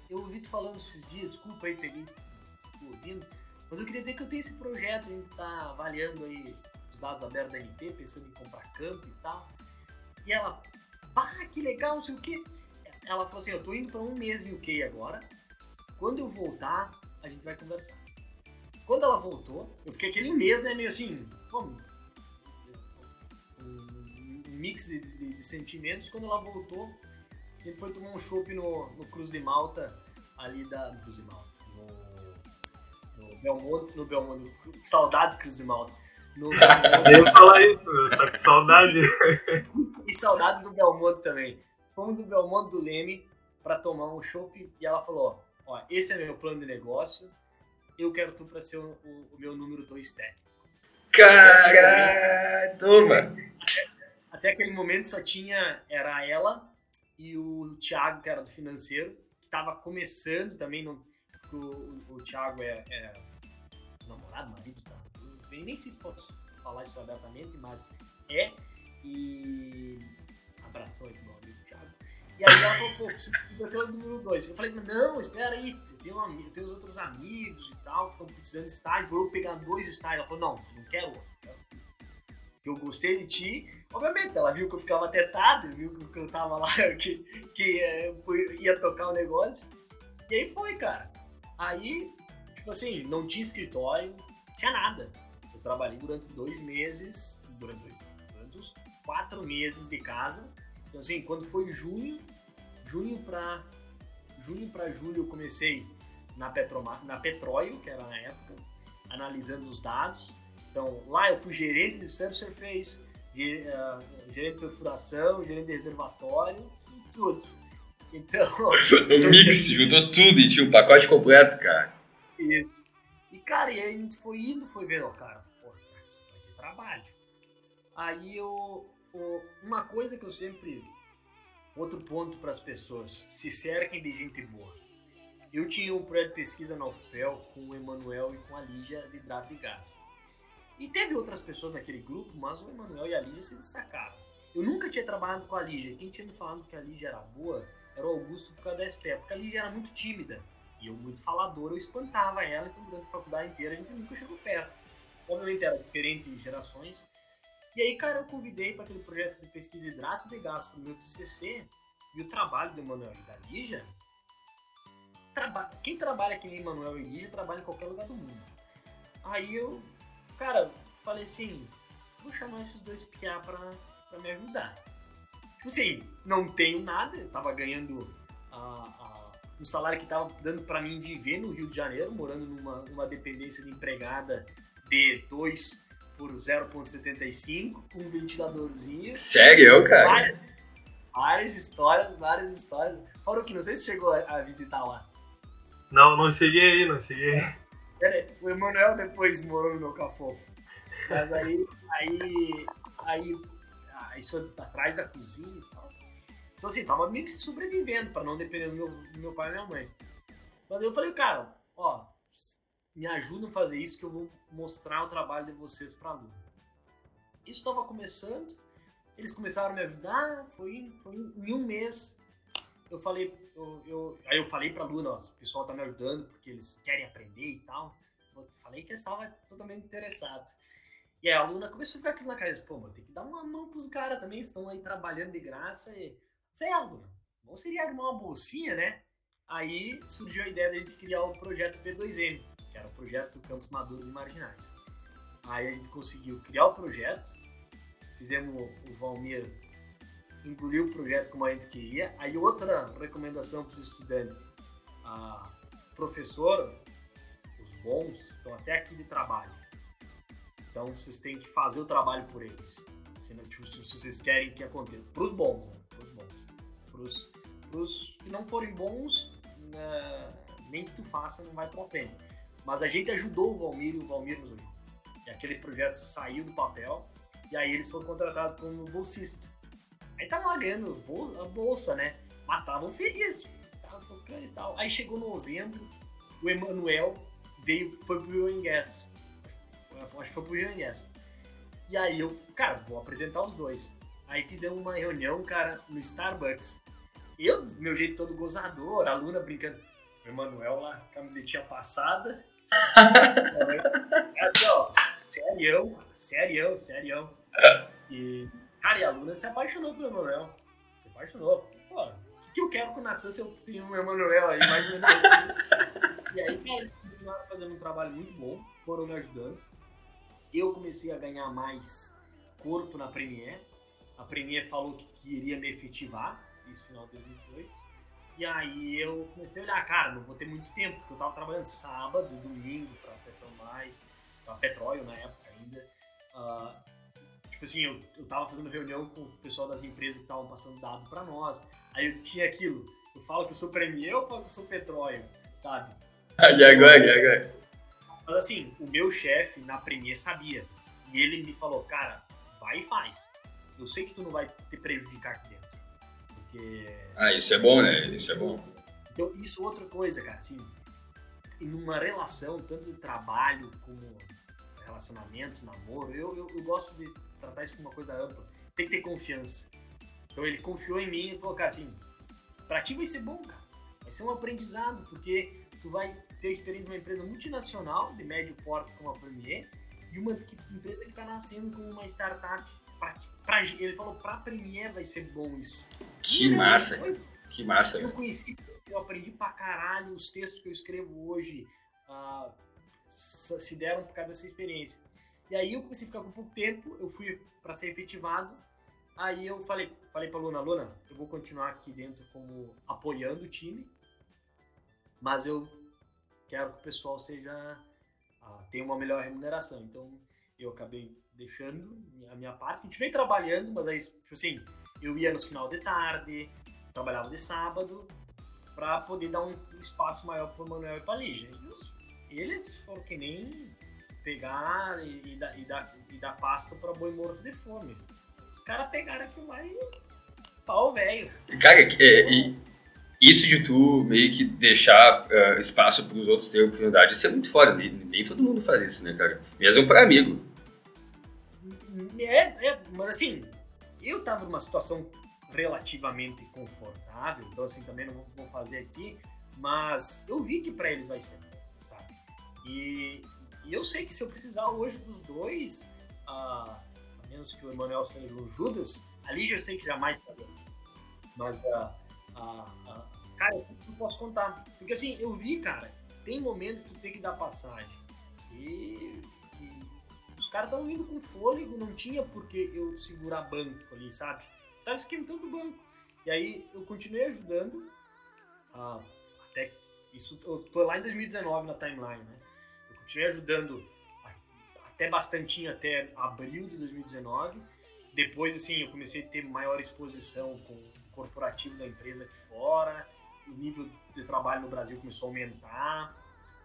eu ouvi tu falando esses dias, desculpa aí, peguei ouvindo, mas eu queria dizer que eu tenho esse projeto, a gente está avaliando aí os dados abertos da NP, pensando em comprar campo e tal. E ela, pá, que legal, não sei o quê. Ela falou assim, eu tô indo para um mês em UK agora. Quando eu voltar, a gente vai conversar. Quando ela voltou, eu fiquei aquele mês, né, meio assim, como? Um mix de, de, de, sentimentos. Quando ela voltou, a gente foi tomar um chopp no, no Cruz de Malta, ali da Cruz de Malta Belmonte, no Belmonte. Saudades, Cruz de Malta. No (laughs) Belmonte. Eu ia falar isso, tá com saudade. e saudades do Belmonte também. Fomos no Belmonte do Leme para tomar um chopp e ela falou: Ó, esse é meu plano de negócio, eu quero tu para ser o, o, o, meu número 2 técnico. Caralho! Toma! Até, aquele momento só tinha, era ela e o Thiago, que era do financeiro, que estava começando também, no, o, o Thiago é, é namorado, marido, tá? Eu nem sei se posso falar isso abertamente, mas é. E. Abraçou aí pro meu amigo Thiago. E aí ela falou, pô, preciso ter o número 2. Eu falei, não, espera aí, tenho, um, os outros amigos e tal, que estão precisando de estágio, vou pegar dois estágios. Ela falou, não, não quero outro. Eu gostei de ti. Obviamente, ela viu que eu ficava até tarde, viu que eu tava lá, (laughs) que, que é, ia tocar o um negócio. E aí foi, cara. Aí tipo assim, não tinha escritório, tinha nada. Eu trabalhei durante dois meses, durante, dois, durante uns quatro meses de casa. Então assim, quando foi junho, junho para junho para julho eu comecei na, Petromar, na Petróleo, que era na época, analisando os dados. Então lá eu fui gerente de subsurface, uh, gerente de perfuração, gerente de reservatório, tudo. Então. (laughs) no mix, (laughs) juntou tudo e tinha um pacote completo, cara. Isso. E, cara, e aí a gente foi indo, foi vendo, cara, pô, aqui vai ter trabalho. Aí eu, eu, uma coisa que eu sempre. Outro ponto para as pessoas: se cerquem de gente boa. Eu tinha um projeto de pesquisa na UFPEL com o Emanuel e com a Lígia de hidrato de gás. E teve outras pessoas naquele grupo, mas o Emanuel e a Lígia se destacaram. Eu nunca tinha trabalhado com a Lígia. Quem tinha me falado que a Lígia era boa era o Augusto por causa da SPE, porque a Lígia era muito tímida. E eu, muito falador, eu espantava ela, então durante a faculdade inteira a gente nunca chegou perto. Obviamente era diferente em gerações. E aí, cara, eu convidei para aquele projeto de pesquisa de hidratos de gás para o meu TCC e o trabalho do Emanuel e da Lígia. Traba quem trabalha aqui em Emanuel e Lígia trabalha em qualquer lugar do mundo. Aí eu, cara, falei assim: vou chamar esses dois piá pra me ajudar. Tipo assim, não tenho nada, eu tava ganhando a, a, um salário que tava dando para mim viver no Rio de Janeiro, morando numa, numa dependência de empregada de 2 por 0.75, com um ventiladorzinho. Sério, cara? Várias, várias histórias, várias histórias. Fora o que, não sei se chegou a, a visitar lá. Não, não cheguei aí, não cheguei aí. Pera o Emanuel depois morou no meu cafofo. Mas aí, aí, aí, ah, isso atrás da cozinha e tal. Então assim, tava meio que sobrevivendo pra não depender do meu, do meu pai e minha mãe. Mas eu falei, cara, ó, me ajudam a fazer isso que eu vou mostrar o trabalho de vocês pra Luna. Isso tava começando, eles começaram a me ajudar, foi, foi em um mês eu falei, eu, eu, aí eu falei pra Luna, ó, o pessoal tá me ajudando porque eles querem aprender e tal. Eu falei que eles estavam totalmente interessados. E a Luna começou a ficar aquilo na cabeça, pô, mano, tem que dar uma mão pros caras também, estão aí trabalhando de graça. E... Falei, ah, Luna, bom seria arrumar uma bolsinha, né? Aí surgiu a ideia de a gente criar o projeto P2M, que era o projeto Campos Maduros e Marginais. Aí a gente conseguiu criar o projeto, fizemos o Valmir engoliu o projeto como a gente queria. Aí outra recomendação para os estudantes, a professor, os bons estão até aqui de trabalho. Então vocês têm que fazer o trabalho por eles. Se, tipo, se vocês querem que aconteça. Para os bons, né? Para os bons. Para os que não forem bons, né, nem que tu faça não vai para frente. Mas a gente ajudou o Valmir e o Valmir nos ajudou. E aquele projeto saiu do papel e aí eles foram contratados como bolsista. Aí tava lá ganhando a bolsa, né? Matavam feliz, tava tocando e tal. Aí chegou novembro, o Emanuel veio, foi pro Young Acho que foi pro Young E aí eu, cara, vou apresentar os dois. Aí fizemos uma reunião, cara, no Starbucks. Eu, meu jeito todo gozador, a Luna brincando. O Emanuel lá, camisetinha passada. (laughs) assim, ó, serião, serião, serião. E Cara, e a Luna se apaixonou pelo Emanuel. Se apaixonou. Pô, o que, que eu quero com o Natan se eu tenho o Emanuel aí, mais ou menos assim. (laughs) e aí, cara, eles continuaram fazendo um trabalho muito bom, foram me ajudando. Eu comecei a ganhar mais corpo na Premiere. A Premiere falou que queria me efetivar, isso no final de 2018. E aí eu comecei a olhar, cara, não vou ter muito tempo, porque eu tava trabalhando sábado, domingo pra Petromais, pra Petróleo na época ainda. Uh, Tipo assim, eu, eu tava fazendo reunião com o pessoal das empresas que estavam passando dado para nós. Aí eu tinha aquilo. Eu falo que eu sou Premier ou eu falo que eu sou petróleo, sabe? (laughs) E agora, e agora? Mas assim, o meu chefe na Premier sabia. E ele me falou, cara, vai e faz. Eu sei que tu não vai te prejudicar aqui dentro. Porque. Ah, isso é bom, né? Isso é bom. Então, isso é outra coisa, cara. Assim, em uma relação, tanto de trabalho como relacionamento, namoro, eu, eu, eu gosto de tratar isso como uma coisa ampla. Tem que ter confiança. Então ele confiou em mim e falou, cara, assim, pra ti vai ser bom, cara. Vai ser um aprendizado, porque tu vai ter experiência numa empresa multinacional de médio porte como a Premier e uma que, empresa que está nascendo como uma startup. Pra, pra, ele falou, pra Premier vai ser bom isso. Que massa, foi, que massa. Eu conheci, eu aprendi pra caralho os textos que eu escrevo hoje. Uh, se deram por causa dessa experiência. E aí eu comecei a ficar com pouco tempo, eu fui para ser efetivado. Aí eu falei, falei para Luna, Luna, eu vou continuar aqui dentro como apoiando o time, mas eu quero que o pessoal seja ah, tenha uma melhor remuneração. Então eu acabei deixando a minha parte, continuei trabalhando, mas aí tipo assim, eu ia nos final de tarde, trabalhava de sábado para poder dar um espaço maior para o Manuel e para a Lígia. E eles foram que nem pegar e, e, dar, e, dar, e dar pasto pra boi morto de fome. Os caras pegaram aquilo lá e pau velho. Cara, é, e isso de tu meio que deixar uh, espaço para os outros terem oportunidade, isso é muito foda. Nem, nem, todo mundo faz isso, né, cara? Mesmo para amigo. É, é, mas assim, eu tava numa situação relativamente confortável, então assim, também não vou fazer aqui, mas eu vi que para eles vai ser sabe? E, e, eu sei que se eu precisar hoje dos dois, a menos que o Emanuel seja o Judas, ali já sei que jamais tá Mas, a, a, cara, eu não posso contar. Porque assim, eu vi, cara, tem momento que tu tem que dar passagem. E, e os caras estavam vindo com fôlego, não tinha por que eu segurar banco ali, sabe? Tava esquentando o banco. E aí eu continuei ajudando. Ah, até isso, eu tô lá em 2019 na timeline, né? Eu continuei ajudando até bastantinho até abril de 2019. Depois, assim, eu comecei a ter maior exposição com corporativo da empresa aqui fora. O nível de trabalho no Brasil começou a aumentar.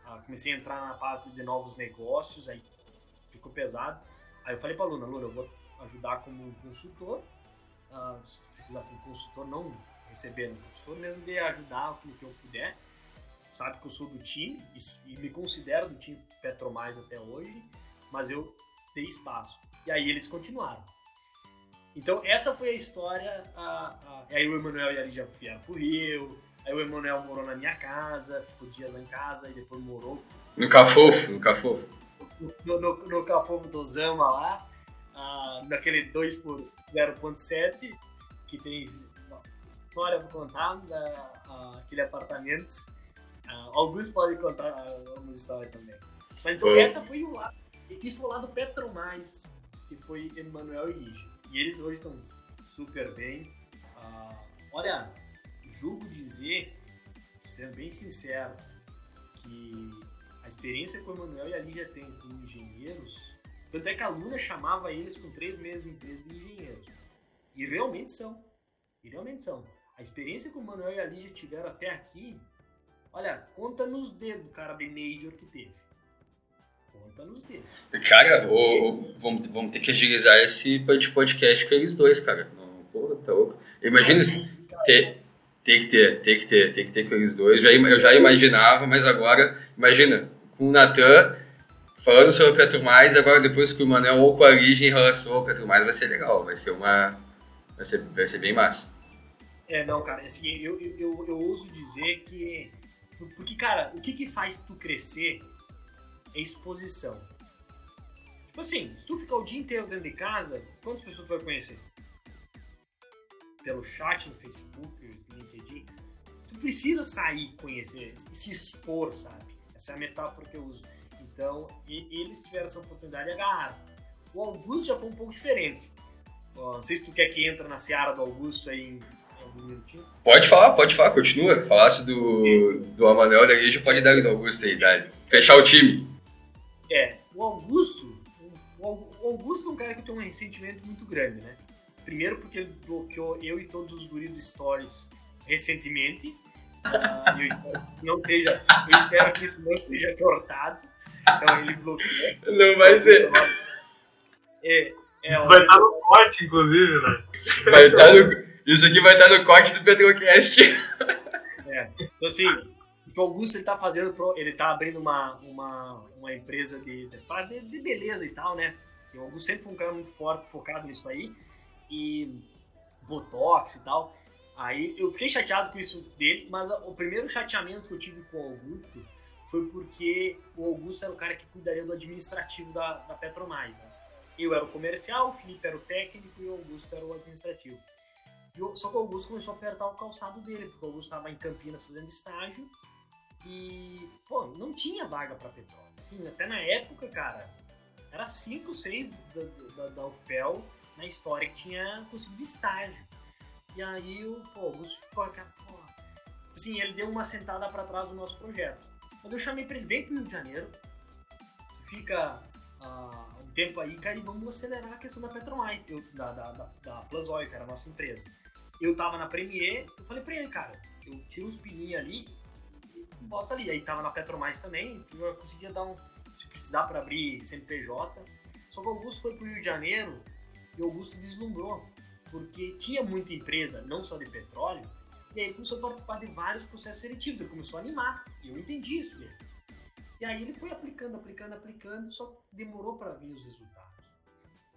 Ah, comecei a entrar na parte de novos negócios, aí ficou pesado. Aí eu falei para a Luna, Luna, eu vou ajudar como consultor. Uh, se precisar ser consultor, não recebendo consultor, mesmo de ajudar o que eu puder. Sabe que eu sou do time e me considero do time Petromais até hoje mas eu dei espaço. E aí eles continuaram. Então essa foi a história. A, a, aí o Emanuel e a Lígia vieram pro Rio, aí o Emanuel morou na minha casa, ficou dias lá em casa, e depois morou. No Cafofo, no Cafofo. No, no, no Cafofo do Zama lá, uh, naquele 2 por 0.7, que tem história pra contar, da, uh, aquele apartamento. Uh, Augusto pode contar algumas histórias também. Mas então, essa foi o lado isso foi lá do Petromais, que foi Emanuel e Lígia. E eles hoje estão super bem. Uh, olha, julgo dizer, sendo bem sincero, que a experiência que o Emanuel e a Lígia têm como engenheiros, tanto é que a Luna chamava eles com três meses de empresa de engenheiros. E realmente são. E realmente são. A experiência que o Manuel e a Lígia tiveram até aqui, olha, conta nos dedos, cara, de Major que teve. Conta nos dedos. Cara, vou, vamos, vamos ter que agilizar esse podcast com eles dois, cara. Não, porra, tá louco. Imagina. Ter, tem que ter, tem que ter, tem que ter com eles dois. Já, eu já imaginava, mas agora, imagina, com o Natan falando sobre o Petro Mais, agora depois com o Manel ou com a Lige em relação ao Petro Mais, vai ser legal, vai ser uma. Vai ser, vai ser bem massa. É, não, cara, assim, eu, eu, eu, eu ouso dizer que. Porque, cara, o que, que faz tu crescer é exposição. Tipo assim, se tu ficar o dia inteiro dentro de casa, quantas pessoas tu vai conhecer? Pelo chat no Facebook, no LinkedIn. Tu precisa sair, conhecer, se expor, sabe? Essa é a metáfora que eu uso. Então, eles tiveram essa oportunidade e agarraram. O Augusto já foi um pouco diferente. Não sei se tu quer que entre na seara do Augusto aí em, alguns minutinhos. Pode falar, pode falar, continua. Falasse do, do Amanuel da Igreja, pode dar do Augusto aí, dale. Fechar o time. É, o Augusto, o Augusto é um cara que tem um ressentimento muito grande, né? Primeiro porque ele bloqueou eu e todos os guris do Stories recentemente. Uh, eu, espero que não seja, eu espero que isso não seja cortado. Então ele bloqueou. Não vai ser. É, é, isso vai estar no corte, inclusive, né? Vai estar no, isso aqui vai estar no corte do Petrocast. É, então assim, o que o Augusto ele tá fazendo, ele tá abrindo uma, uma, uma empresa de, de, de beleza e tal, né? Que o Augusto sempre foi um cara muito forte, focado nisso aí. E Botox e tal. Aí eu fiquei chateado com isso dele, mas o primeiro chateamento que eu tive com o Augusto foi porque o Augusto era o cara que cuidaria do administrativo da, da Petromais. Né? Eu era o comercial, o Felipe era o técnico e o Augusto era o administrativo. Eu, só que o Augusto começou a apertar o calçado dele, porque o Augusto estava em Campinas fazendo estágio e, pô, não tinha vaga para petróleo. Assim, até na época, cara, era 5, 6 da, da, da UFPEL na história que tinha conseguido estágio. E aí o pô, ficou aqui, pô. Assim, ele deu uma sentada para trás do nosso projeto. Mas eu chamei para ele, vem pro Rio de Janeiro, fica uh, um tempo aí, cara, e vamos acelerar a questão da Petromais, eu, da, da, da, da Plus Oil, que era a nossa empresa. Eu tava na Premier, eu falei pra ele, cara, eu tiro os pininhos ali bota ali. Aí tava na Petromais também, que eu conseguia dar um. Se precisar para abrir CNPJ. Só que o Augusto foi pro Rio de Janeiro e o Augusto deslumbrou, porque tinha muita empresa, não só de petróleo, e aí ele começou a participar de vários processos seletivos, ele começou a animar, e eu entendi isso dele. E aí ele foi aplicando, aplicando, aplicando, só demorou para vir os resultados.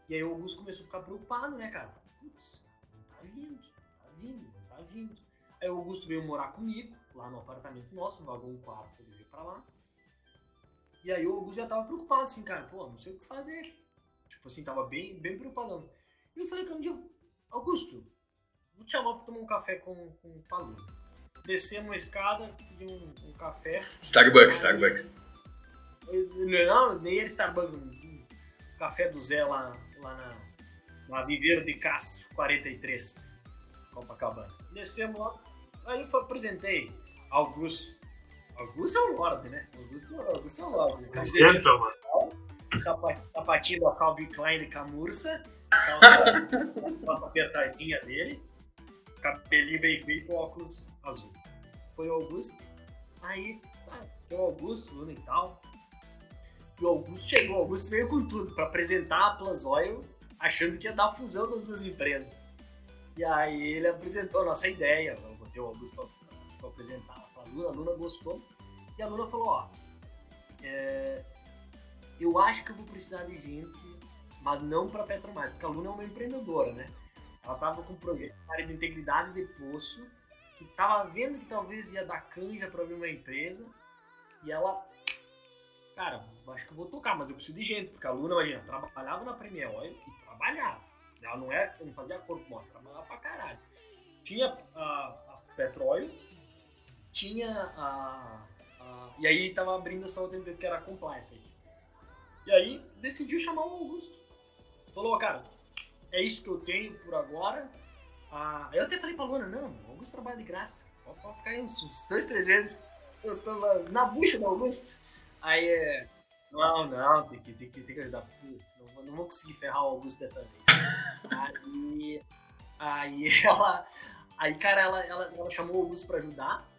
E aí o Augusto começou a ficar preocupado, né, cara? Putz, não tá vindo, tá vindo, não tá vindo. Aí o Augusto veio morar comigo, lá no apartamento nosso, vagou um quarto, ele veio pra lá. E aí o Augusto já tava preocupado, assim, cara, pô, não sei o que fazer. Tipo assim, tava bem, bem preocupadão. E eu falei, dia, Augusto, vou te chamar pra tomar um café com, com o Palu. Descemos uma escada, pedi um, um café. Starbucks, aí, Starbucks. Não, nem era Starbucks, um café do Zé lá, lá na, na Viveiro de Castro 43, Copacabana. Descemos lá, aí eu apresentei Augusto Augusto é um lorde, né? Augusto, Augusto é um lorde. Gentleman. Sapatinho, da Calvin Klein de camurça, calça (laughs) apertadinha dele, cabelinho bem feito, óculos azul. Foi o Augusto. Aí, tá, o Augusto, Luna e tal. E o Augusto chegou, o Augusto veio com tudo para apresentar a Plus Oil, achando que ia dar fusão das duas empresas. E aí ele apresentou a nossa ideia, eu botei o Augusto para apresentar Luna, a Luna gostou. E a Luna falou, ó, é, eu acho que eu vou precisar de gente, mas não para Petromar, porque a Luna é uma empreendedora, né? Ela tava com um projeto de área de integridade de poço, que tava vendo que talvez ia dar canja para abrir uma empresa, e ela, cara, acho que eu vou tocar, mas eu preciso de gente, porque a Luna, imagina, trabalhava na Premier Oil e trabalhava. Ela não é, não fazia corpo mole, trabalhava pra caralho. Tinha a, a petróleo, tinha a, a, E aí tava abrindo essa outra empresa que era a Compliance. E aí decidiu chamar o Augusto. Falou, cara, é isso que eu tenho por agora. Ah, eu até falei pra Luna, não, o Augusto trabalha de graça. Pode, pode ficar aí uns, uns, dois, três vezes. Eu tô lá, na bucha do Augusto. Aí é. Não, não, tem que, tem que, tem que ajudar. Putz, não, não vou conseguir ferrar o Augusto dessa vez. aí. Aí (laughs) ela. Aí, cara, ela, ela, ela chamou o Augusto pra ajudar.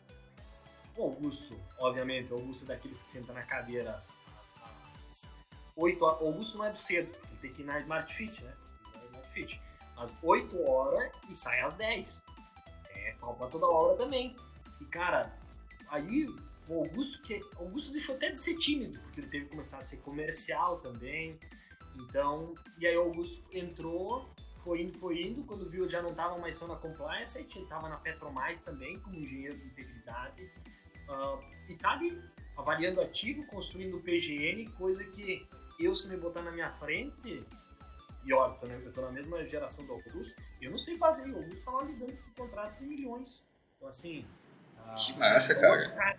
O Augusto, obviamente, o Augusto é daqueles que senta na cadeira às, às 8 horas. O Augusto não é do cedo, ele tem que ir na Smart Fit, né? Smart Fit. Às 8 horas e sai às 10. É pau pra toda hora também. E cara, aí o Augusto, que Augusto deixou até de ser tímido, porque ele teve que começar a ser comercial também. Então, e aí o Augusto entrou, foi indo, foi indo, quando viu já não estava mais só na compliance, ele estava na Petromais também, como engenheiro de integridade. Uh, e tá ali, avaliando ativo, construindo PGN, coisa que eu, se me botar na minha frente, e ó, eu tô, eu tô na mesma geração do Augusto, eu não sei fazer. O Augusto tava lidando com contratos de milhões. Então, assim. Uh, que massa, cara.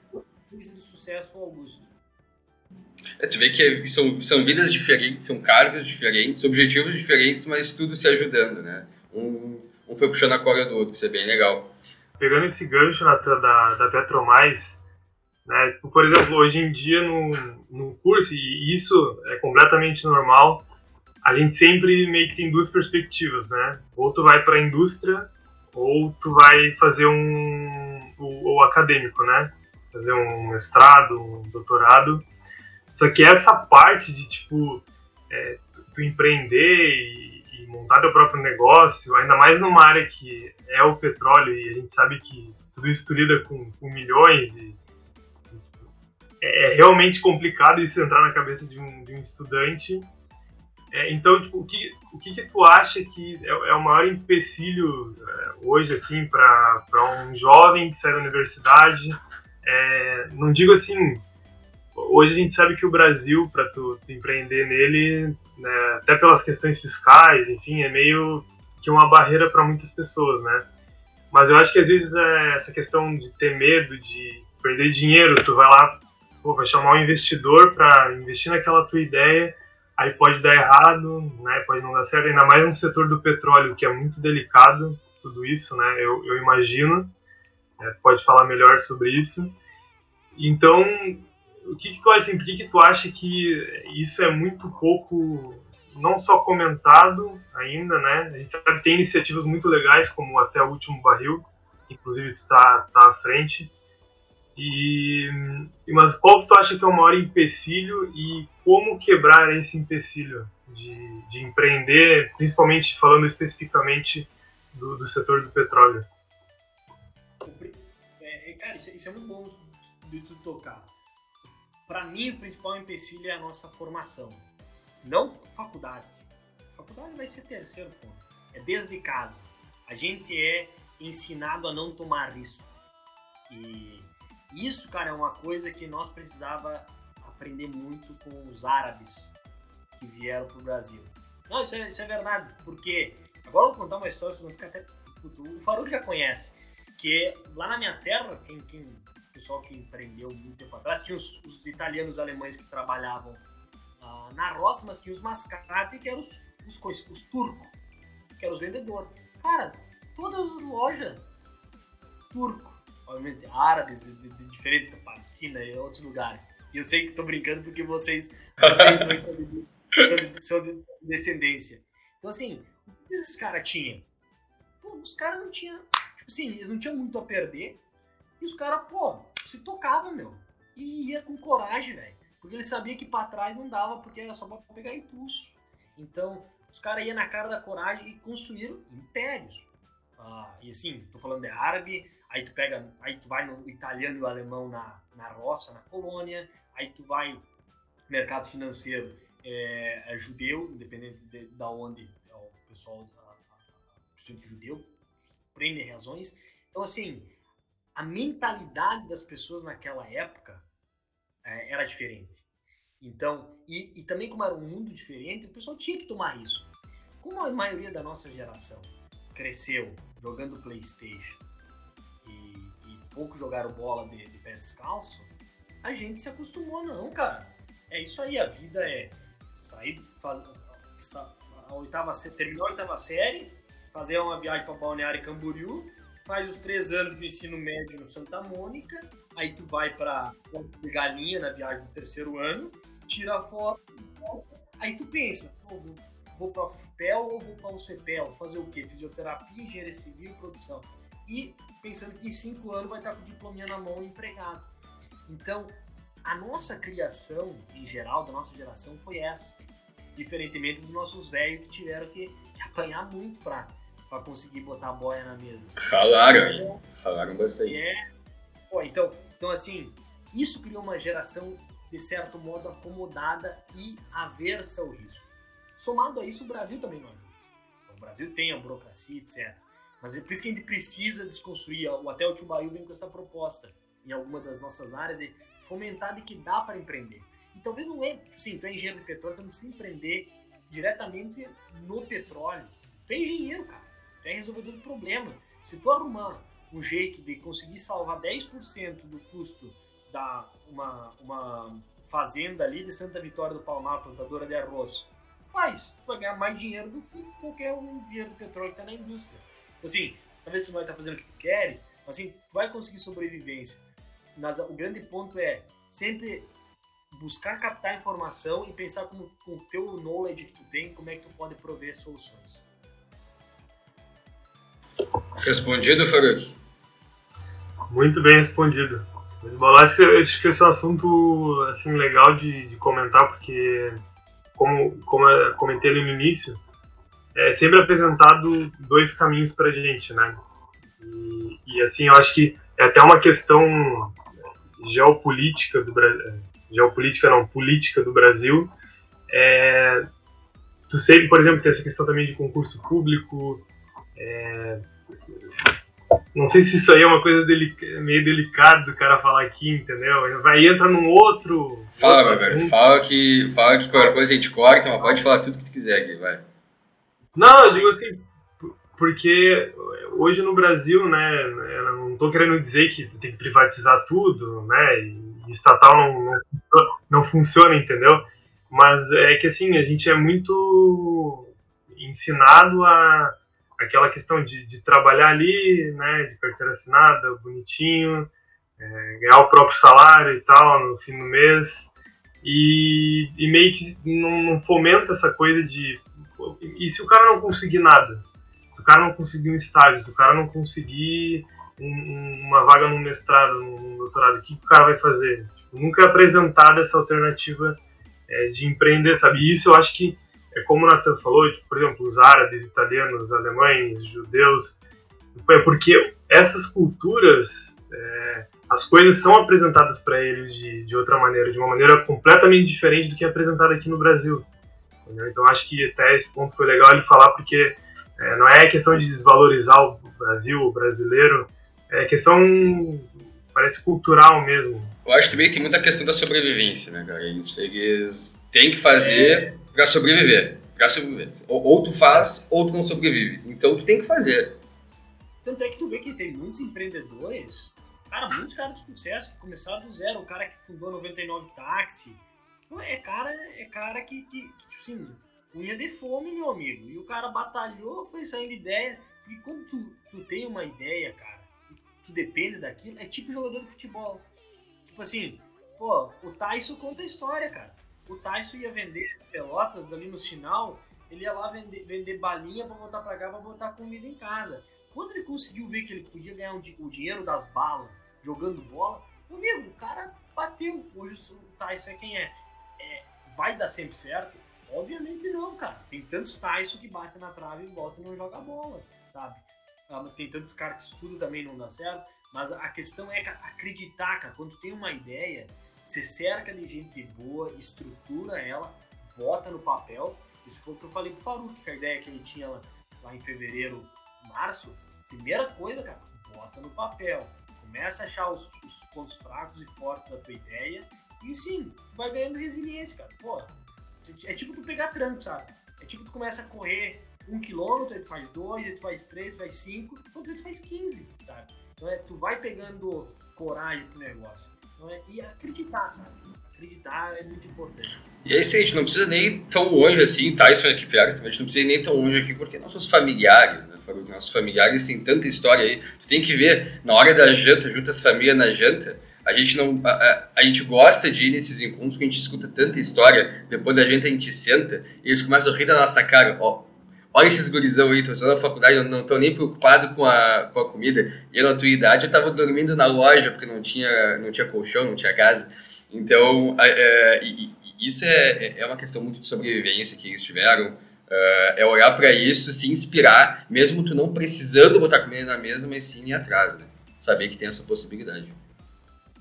Crise de sucesso, o Augusto. É, tu vê que é, são, são vidas diferentes, são cargos diferentes, objetivos diferentes, mas tudo se ajudando, né? Um, um foi puxando a corda do outro, isso é bem legal. Pegando esse gancho na, da, da Petromais, né? Tipo, por exemplo, hoje em dia no, no curso, e isso é completamente normal, a gente sempre meio que tem duas perspectivas, né? Ou tu vai para a indústria, ou tu vai fazer um o, o, acadêmico, né? Fazer um mestrado, um doutorado. Só que essa parte de tipo é, tu, empreender e, e, montar teu próprio negócio, ainda mais numa área que é o petróleo e a gente sabe que tudo isso tu lida com, com milhões e é, é realmente complicado isso entrar na cabeça de um, de um estudante. É, então, tipo, o, que, o que, que tu acha que é, é o maior empecilho é, hoje, assim, para um jovem que sai da universidade? É, não digo assim, hoje a gente sabe que o Brasil, para tu, tu, empreender nele, né, até pelas questões fiscais, enfim, é meio que uma barreira para muitas pessoas, né? Mas eu acho que às vezes essa questão de ter medo de perder dinheiro, tu vai lá pô, vai chamar um investidor para investir naquela tua ideia, aí pode dar errado, né? Pode não dar certo, ainda mais no setor do petróleo, que é muito delicado, tudo isso, né? Eu, eu imagino. É, pode falar melhor sobre isso. Então, o que, que tu acha? Assim, por que, que tu acha que isso é muito pouco, não só comentado ainda, né? A gente sabe que tem iniciativas muito legais, como até o último barril, inclusive tu tá, tá à frente. E, mas qual que tu acha que é o maior empecilho e como quebrar esse empecilho de, de empreender, principalmente falando especificamente do, do setor do petróleo? É, é, cara, isso, isso, é muito bom de tu tocar. Para mim, o principal empecilho é a nossa formação. Não faculdade. faculdade vai ser terceiro ponto. É desde casa. A gente é ensinado a não tomar risco. E isso, cara, é uma coisa que nós precisava aprender muito com os árabes que vieram pro Brasil. Não, isso é, isso é verdade, porque agora eu vou contar uma história, vocês vão ficar até. O Faruk já conhece, que lá na minha terra, quem, quem, o pessoal que empreendeu muito tempo atrás, tinha os, os italianos alemães que trabalhavam uh, na roça, mas tinha os mascate, que eram os, os, os, os turcos, que eram os vendedores. Cara, todas as lojas turco, obviamente árabes, de, de, de diferente da Palestina e outros lugares. E eu sei que estou brincando porque vocês, vocês são de descendência. Então, assim, o que esses caras tinham? Pô, os caras não tinham. Tipo assim, eles não tinham muito a perder. E os caras, pô, se tocavam, meu. E ia com coragem, velho. Porque ele sabia que para trás não dava, porque era só pra pegar impulso. Então, os caras iam na cara da coragem e construíram impérios. Ah, e assim, tô falando de árabe, aí tu pega, aí tu vai no italiano e o alemão na, na roça, na colônia, aí tu vai mercado financeiro é, é judeu, independente de, da onde é o pessoal, principalmente judeu, prende razões. Então, assim, a mentalidade das pessoas naquela época é, era diferente. Então, e, e também como era um mundo diferente, o pessoal tinha que tomar risco. Como a maioria da nossa geração cresceu jogando Playstation e pouco jogaram bola de, de pé descalço, a gente se acostumou, não, cara. É isso aí, a vida é sair, faz, a oitava, terminar a oitava série, fazer uma viagem para Balneário Camboriú, faz os três anos de ensino médio no Santa Mônica, aí tu vai para Galinha na viagem do terceiro ano, tira foto, aí tu pensa, pô, vou, vou para FUPEL ou vou para o CEPEL, fazer o quê? Fisioterapia, engenharia civil, produção. E pensando que em cinco anos vai estar com o diploma na mão empregado. Então, a nossa criação, em geral, da nossa geração, foi essa. Diferentemente dos nossos velhos que tiveram que, que apanhar muito para conseguir botar a boia na mesa. Ralaram, então, ralaram bastante. É, pô, então, então, assim, isso criou uma geração, de certo modo, acomodada e aversa ao risco. Somado a isso, o Brasil também não ajuda. O Brasil tem a burocracia, etc. Mas é por isso que a gente precisa desconstruir. O Hotel Tubaí vem com essa proposta em alguma das nossas áreas de fomentar de que dá para empreender. E talvez não é, sim, tu é engenheiro de petróleo, tu não precisa empreender diretamente no petróleo. Tu é engenheiro, cara. Tu é resolvedor do problema. Se tu arrumar um jeito de conseguir salvar 10% do custo da uma, uma fazenda ali de Santa Vitória do Palmar, plantadora de arroz, faz. Tu vai ganhar mais dinheiro do que qualquer um dinheiro do petróleo que está na indústria. Então, assim, talvez tu não vai estar fazendo o que tu queres, mas assim, tu vai conseguir sobrevivência. Mas o grande ponto é sempre buscar captar informação e pensar com, com o teu knowledge que tu tem, como é que tu pode prover soluções. Respondido, Faruk? Muito bem respondido. Acho que esse é um assunto assim, legal de, de comentar, porque, como, como eu comentei no início, é sempre apresentado dois caminhos para gente, né? E, e, assim, eu acho que é até uma questão geopolítica do Brasil, geopolítica não, política do Brasil, é, tu sempre, por exemplo, tem essa questão também de concurso público, é, não sei se isso aí é uma coisa meio delicada do cara falar aqui, entendeu? Vai entrar num outro. Fala, meu velho. Fala que, fala que qualquer coisa a gente corta, mas pode falar tudo que tu quiser aqui, vai. Não, eu digo assim, porque hoje no Brasil, né, eu não estou querendo dizer que tem que privatizar tudo, né, e estatal não, não, não funciona, entendeu? Mas é que assim, a gente é muito ensinado a aquela questão de, de trabalhar ali, né, de carteira assinada, bonitinho, é, ganhar o próprio salário e tal no fim do mês, e, e meio que não, não fomenta essa coisa de e se o cara não conseguir nada? Se o cara não conseguir um estágio, se o cara não conseguir um, uma vaga no mestrado, no doutorado, o que, que o cara vai fazer? Tipo, nunca é apresentada essa alternativa é, de empreender, sabe? E isso eu acho que, é como o Nathan falou, tipo, por exemplo, os árabes, italianos, alemães, judeus, é porque essas culturas, é, as coisas são apresentadas para eles de, de outra maneira, de uma maneira completamente diferente do que é apresentada aqui no Brasil. Entendeu? Então acho que até esse ponto foi legal ele falar, porque é, não é questão de desvalorizar o Brasil, o brasileiro, é questão, parece cultural mesmo. Eu acho também que tem muita questão da sobrevivência, né, cara? Isso, eles têm que fazer é. para sobreviver. Pra sobreviver. Ou, ou, tu faz, ou tu não sobrevive. Então tu tem que fazer. Tanto é que tu vê que tem muitos empreendedores, cara, muitos caras de sucesso que começaram do zero. O cara que fundou 99 Táxi. É cara, é cara que, que, que tipo assim, unha de fome, meu amigo. E o cara batalhou, foi saindo ideia. E quando tu, tu tem uma ideia, cara, tu depende daquilo, é tipo jogador de futebol. Tipo assim, pô, o Tyson conta a história, cara. O Tyson ia vender pelotas ali no sinal, ele ia lá vender, vender balinha pra botar pra cá, pra botar comida em casa. Quando ele conseguiu ver que ele podia ganhar o, o dinheiro das balas jogando bola, meu amigo, o cara bateu. Hoje o Tyson é quem é. Vai dar sempre certo? Obviamente não, cara. Tem tantos Tyson que batem na trave e voltam e não joga bola, sabe? Ah, tem tantos caras que estudam também não dá certo. Mas a questão é acreditar, cara. Quando tem uma ideia, você cerca de gente boa, estrutura ela, bota no papel. Isso foi o que eu falei pro Faruk, que a ideia que ele tinha lá, lá em fevereiro, março, Primeira coisa, cara, bota no papel. Começa a achar os, os pontos fracos e fortes da tua ideia. E sim, vai ganhando resiliência, cara. Pô, é tipo tu pegar tranco, sabe? É tipo tu começa a correr um quilômetro, aí tu faz dois, aí tu faz três, tu faz cinco, quando tu faz quinze, sabe? Então é, tu vai pegando coragem pro negócio. Então é, e acreditar, sabe? Acreditar é muito importante. E é isso aí, a gente não precisa nem tão longe assim, tá? Isso é aqui pior, a gente não precisa nem tão longe aqui, porque nossos familiares, né? nossos familiares tem tanta história aí. Tu tem que ver, na hora da janta, junta as famílias na janta, a gente não a, a, a, gente gosta de ir nesses encontros porque a gente escuta tanta história depois da gente a gente senta e eles começam a rir da nossa cara ó olha esses gurizão aí estão na faculdade não estão nem preocupado com a, com a comida e na tua idade eu tava dormindo na loja porque não tinha não tinha colchão não tinha casa então é, e, e isso é, é uma questão muito de sobrevivência que eles tiveram Uh, é olhar para isso, se inspirar, mesmo tu não precisando botar comida na mesa, mas sim ir atrás, né? Saber que tem essa possibilidade.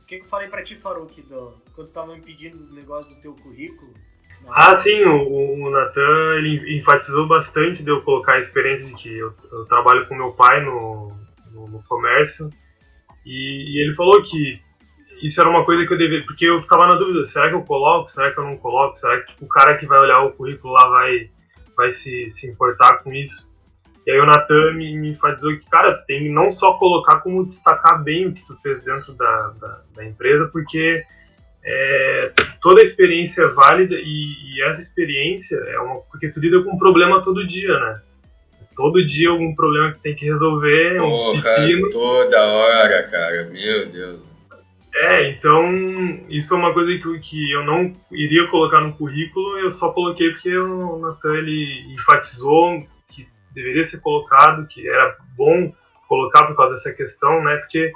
O que, eu falei para ti, Faruk, do, quando estavam me pedindo o negócio do teu currículo? Ah, sim, o, o Natan enfatizou bastante de eu colocar a experiência de que eu, eu trabalho com meu pai no, no, no comércio e, e, ele falou que isso era uma coisa que eu deveria, porque eu ficava na dúvida, será que eu coloco, será que eu não coloco, será que tipo, o cara que vai olhar o currículo lá vai vai se, se importar com isso. E aí o Natan me, me enfatizou que, cara, tem não só colocar como destacar bem o que tu fez dentro da, da, da empresa, porque é, toda experiência é válida e, e, essa experiência é uma porque tu lida com um problema todo dia, né? Todo dia algum problema que tu tem que resolver. Porra, um toda hora, cara, meu Deus. É, então isso é uma coisa que, que eu não iria colocar no currículo, eu só coloquei porque o Natan ele enfatizou deveria ser colocado, que era bom colocar por causa dessa questão, né? Porque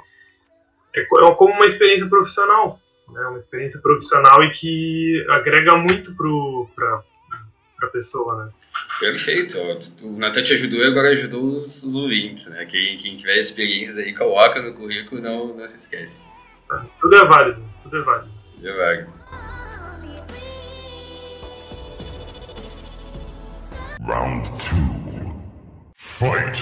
é, é como uma experiência profissional, né? Uma experiência profissional e que agrega muito para a pessoa, né? Perfeito. O Natan te ajudou e agora ajudou os, os ouvintes, né? Quem, quem tiver experiências aí, coloca no currículo, não, não se esquece. Tudo é válido, tudo é válido. Tudo é válido. Round 2 Fight!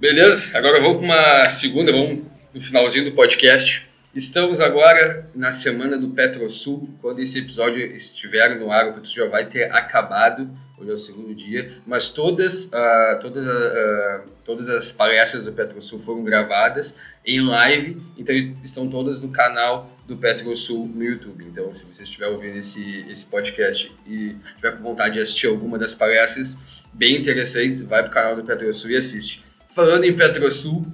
Beleza, agora vamos para uma segunda, vamos no finalzinho do podcast. Estamos agora na semana do PetroSul. Quando esse episódio estiver no ar, o já vai ter acabado. Hoje é o segundo dia. Mas todas, uh, todas, uh, todas as palestras do PetroSul foram gravadas em live. Então estão todas no canal do PetroSul no YouTube. Então, se você estiver ouvindo esse, esse podcast e tiver com vontade de assistir alguma das palestras bem interessantes, vai para o canal do PetroSul e assiste. Falando em PetroSul,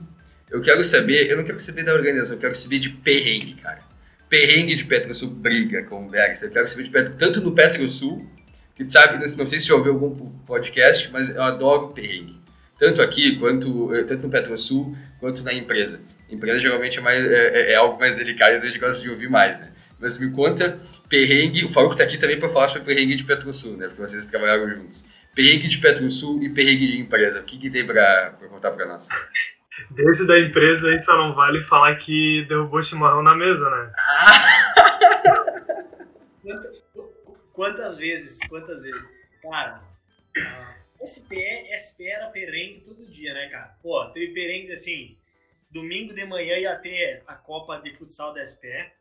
eu quero saber, eu não quero saber da organização, eu quero saber de perrengue, cara. Perrengue de PetroSul briga, conversa. Eu quero saber de Petro, tanto no PetroSul, que sabe, não sei se já ouviu algum podcast, mas eu adoro perrengue. Tanto aqui, quanto eh, tanto no PetroSul, quanto na empresa. Empresa geralmente é, mais, é, é, é algo mais delicado a gente gosta de ouvir mais, né? Mas me conta, perrengue, o Faruco tá aqui também para falar sobre perrengue de PetroSul, né? Porque vocês trabalharam juntos. Perrengue de PetroSul e perrengue de empresa. O que, que tem para contar para nós? Desse da empresa aí só não vale falar que derrubou chimarrão na mesa, né? (laughs) quantas vezes, quantas vezes. Cara, uh, SPE, SPE era perengue todo dia, né, cara? Pô, teve perengue assim, domingo de manhã ia ter a Copa de Futsal da SPE,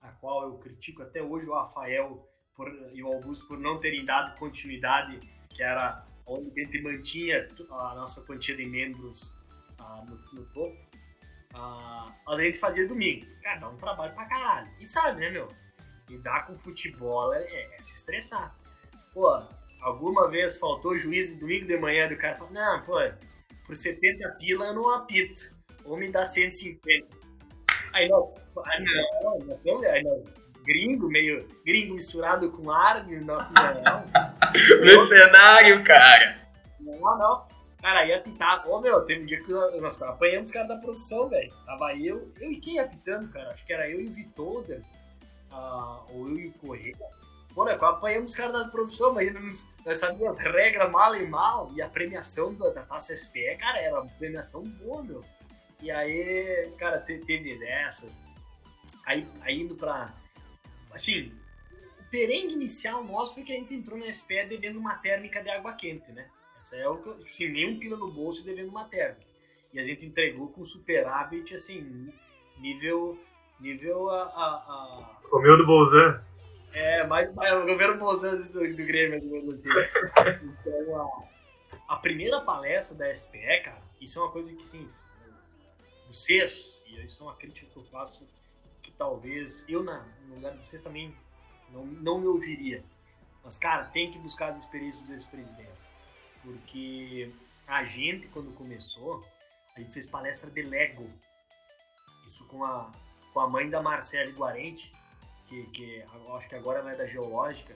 a qual eu critico até hoje o Rafael por, e o Augusto por não terem dado continuidade, que era onde a gente mantinha a nossa quantia de membros uh, no, no, topo. Uh, mas a gente fazia domingo. Cara, dá um trabalho pra caralho. E sabe, né, meu? Lidar com futebol é, é, é, se estressar. Pô, alguma vez faltou juiz domingo de manhã do cara falou, não, pô, por 70 pila eu não apito. Ou me dá 150. Aí não, ah, não, não, não, não, gringo, meio gringo misturado com árabe, nossa, não. (laughs) Mercenário, cara. Não, não. Cara, ia apitar. Ô, meu, teve um dia que nós apanhamos os caras da produção, velho. Tava eu, eu e quem apitando, cara? Acho que era eu e o Vitoda, uh, ou eu e o Correia. Pô, né, apanhamos os caras da produção, mas nós, nós sabíamos as regras mal e mal. E a premiação da, da Taça SPE, cara, era uma premiação boa, meu. E aí, cara, teve dessas. Aí, aí indo pra. Assim, o perengue inicial nosso foi que a gente entrou na SPE devendo uma térmica de água quente, né? Essa é o que. Assim, nem um pila no bolso devendo uma térmica. E a gente entregou com superávit, assim, nível. Nível a. a, a... Comeu do Bolzan. É, mais, mais o governo Bolzan do, do Grêmio, do assim. (laughs) Então, a, a primeira palestra da SPE, cara, isso é uma coisa que, sim, vocês, e isso é uma crítica que eu faço, que talvez eu, na, no lugar de vocês, também não, não me ouviria. Mas, cara, tem que buscar as experiências dos ex-presidentes. Porque a gente, quando começou, a gente fez palestra de Lego. Isso com a, com a mãe da Marcela Guarente, que, que acho que agora ela é da Geológica.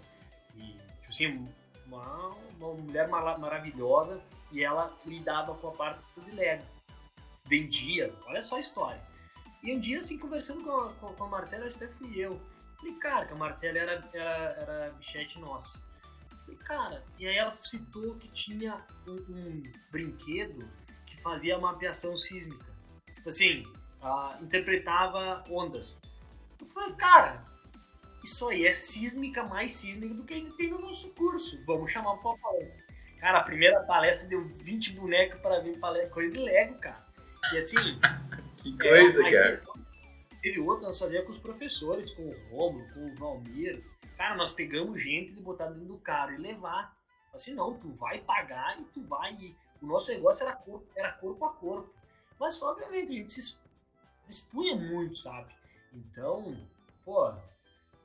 E, tipo assim, uma, uma mulher maravilhosa e ela lidava com a parte de Lego. Vendia, olha só a história. E um dia, assim, conversando com a, com a Marcela, até fui eu. Falei, cara, que a Marcela era, era, era bichete nossa. Falei, cara, e aí ela citou que tinha um, um brinquedo que fazia mapeação sísmica. Tipo assim, uh, interpretava ondas. Eu falei, cara, isso aí é sísmica mais sísmica do que a gente tem no nosso curso. Vamos chamar o papai. Cara, a primeira palestra deu 20 bonecos para ver palestra, coisa de Lego, cara. E assim. (laughs) que coisa, é, cara. Teve outro, nós fazíamos com os professores, com o Romulo, com o Valmir. Cara, nós pegamos gente e botar dentro do carro e levar. Assim, não, tu vai pagar e tu vai. E o nosso negócio era corpo, era corpo a corpo. Mas, obviamente, a gente se expunha muito, sabe? Então, pô,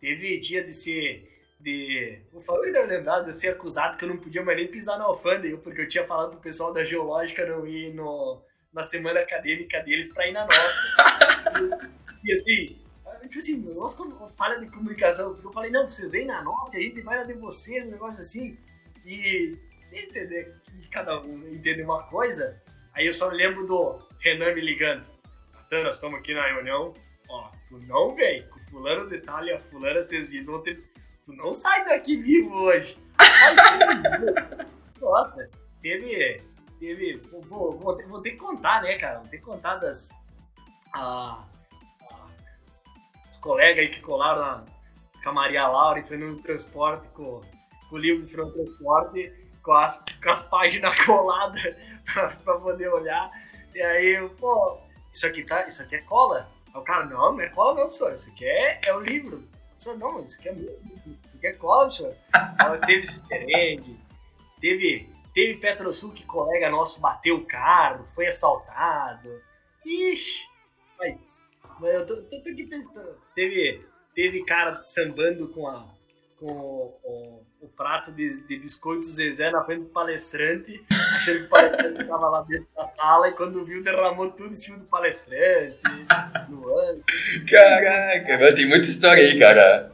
teve dia de ser. De. O Fábio deve lembrar de ser acusado que eu não podia mais nem pisar na alfândega, porque eu tinha falado pro pessoal da Geológica não ir no, na semana acadêmica deles pra ir na nossa. e, e assim, tipo assim, negócio falha de comunicação, porque eu falei, não, vocês vêm na nossa, a gente vai na de vocês, um negócio assim. E entender que cada um entende uma coisa. Aí eu só lembro do Renan me ligando. Natan, nós estamos aqui na reunião. Ó, tu não vem, com fulano detalhe, a fulana vocês dizem, ter. Tu não sai daqui vivo hoje. (laughs) Nossa, teve. Teve. Vou, vou, ter que contar, né, cara? Vou ter que contar das. Ah, os colegas aí que colaram na, com a Maria Laura e Fernando Transporte, com, com o livro de Fernando Transporte, com as, com as páginas (laughs) coladas pra, pra poder olhar. E aí, pô, isso aqui, tá, isso aqui é cola? Aí o cara, não, não é cola não, professor, isso aqui é, é o livro. Professor, não, isso aqui é meu isso aqui é cola, professor. teve Cisterengue, teve, teve Petrosul que colega nosso bateu o carro, foi assaltado. Ixi, mas, mas eu tô, tô, tô aqui pensando, teve, teve cara sambando com a com o, o, prato de, de biscoito Zezé na frente do palestrante, achando que o palestrante (laughs) estava lá dentro da sala e quando viu derramou tudo em cima do palestrante, no ano. Caraca, tem muita história aí, cara.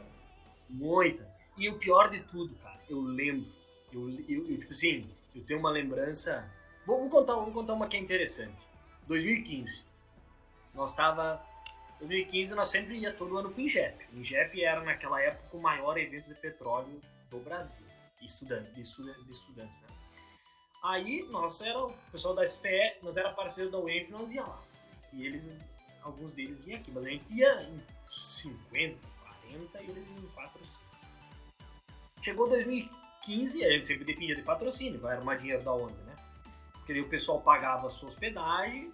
Muita. E o pior de tudo, cara, eu lembro, eu, eu, eu tipo assim, eu tenho uma lembrança. Vou, vou, contar, vou contar uma que é interessante. 2015. Nós estava 2015 nós sempre ia todo ano para o INGEP. O INGEP era naquela época o maior evento de petróleo do Brasil, estudante, de, estudante, de estudantes. Né? Aí nós era o pessoal da SPE, nós era parceiro da UENF, nós ia lá. E eles, alguns deles vinham aqui, mas a gente ia em 50, 40 e eles em 4 5. Chegou 2015, a gente sempre dependia de patrocínio, vai arrumar dinheiro da onde, né? Porque daí o pessoal pagava a sua hospedagem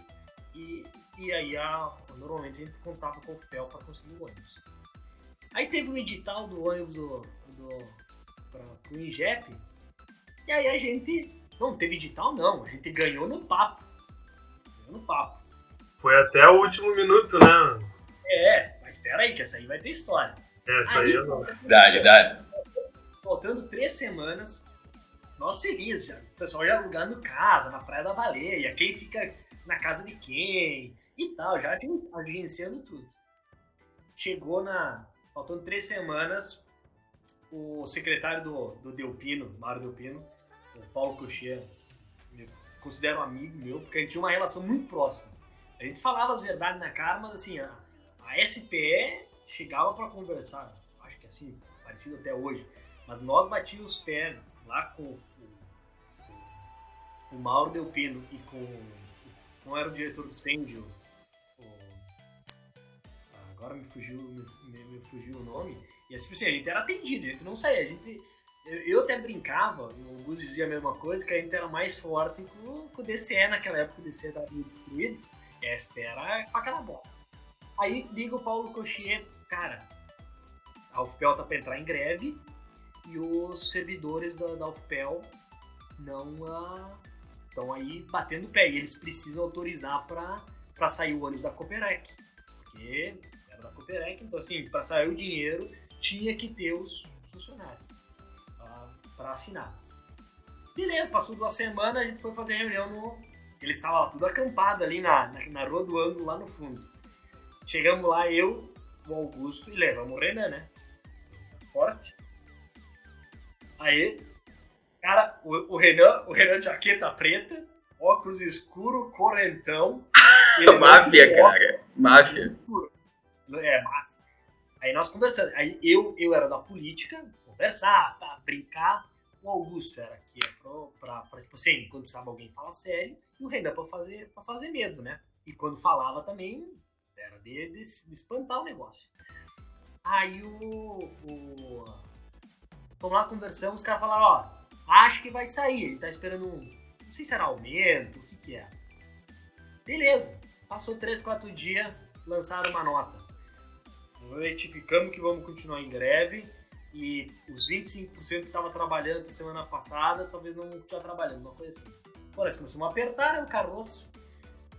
e, e aí a, normalmente a gente contava com o FPEL para conseguir o ônibus. Aí teve um edital do ônibus do, do, para o INGEP, e aí a gente. Não teve edital, não, a gente ganhou no papo. Ganhou no papo. Foi até o último minuto, né? É, mas espera aí, que essa aí vai ter história. Essa aí, aí eu não. Dá, dá. Faltando três semanas, nós felizes já. O pessoal já alugando casa na Praia da Baleia, quem fica na casa de quem e tal, já agenciando tudo. Chegou na. Faltando três semanas, o secretário do, do Delpino, Mário Delpino, o Paulo Cochê, considero um amigo meu, porque a gente tinha uma relação muito próxima. A gente falava as verdades na cara, mas assim, a, a SPE chegava para conversar, acho que assim, parecido até hoje, mas nós batíamos os pés lá com o, o, o Mauro Delpino e com. Não era o diretor do Sendio, agora me fugiu, me, me, fugiu o nome. E assim, assim, a gente era atendido, a gente não saía. A gente, eu, eu até brincava, o Gus dizia a mesma coisa, que a gente era mais forte com, o DCE naquela época, o DCE estava destruído, e a SPE era faca na bola. Aí liga o Paulo Cochier, cara, a UFPEL tá para entrar em greve e os servidores da, da UFPEL não estão ah, aí batendo pé. E eles precisam autorizar para sair o ônibus da Cooperec. Porque era da Cooperec, então assim, para sair o dinheiro tinha que ter os funcionários para assinar. Beleza, passou duas semanas, a gente foi fazer reunião no. Eles estavam tudo acampado ali na, na, na rua do ângulo lá no fundo. Chegamos lá, eu, o Augusto e levamos o Renan, né? Forte. Aí, cara, o, o Renan, o Renan de jaqueta preta, óculos escuro, correntão. (laughs) máfia, cara. Máfia. É, máfia. Aí nós conversamos. Aí eu, eu era da política, conversar, tá, brincar. O Augusto era aqui é pra, pra, tipo assim, quando precisava alguém falar sério, e o Renan pra fazer, pra fazer medo, né? E quando falava também, era de, de, de espantar o negócio. Aí o, o. Vamos lá, conversamos, os caras falaram, ó, acho que vai sair. Ele tá esperando um. Não sei se era aumento, o que que é. Beleza. Passou 3, 4 dias, lançaram uma nota. Retificamos que vamos continuar em greve e os 25% que estavam trabalhando na semana passada talvez não estivessem trabalhando, uma coisa assim. Nós começamos a apertar né, o caroço.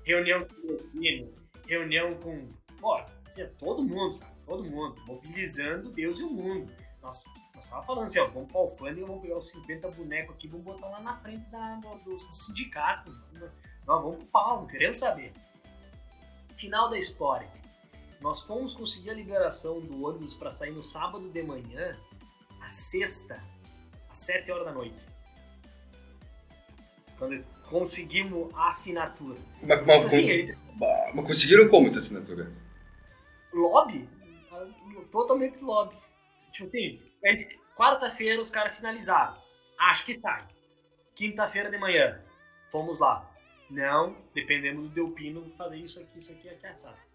Reunião com o reunião com. Pô, assim, todo mundo, sabe? Todo mundo. Mobilizando Deus e o mundo. Nós, nós estávamos falando assim, ó, vamos para e vamos pegar os 50 bonecos aqui, vamos botar lá na frente da, do, do sindicato. Nós vamos pro pau, não queremos saber. Final da história. Nós fomos conseguir a liberação do ônibus para sair no sábado de manhã, a sexta, às 7 horas da noite. Quando conseguimos a assinatura. Mas, mas, tipo assim, gente... mas conseguiram como essa assinatura? Lobby? Totalmente lobby. Tipo assim, quarta-feira os caras sinalizaram. Acho que sai. Quinta-feira de manhã, fomos lá. Não, dependendo do Delpino, fazer isso aqui, isso aqui, aqui, assado.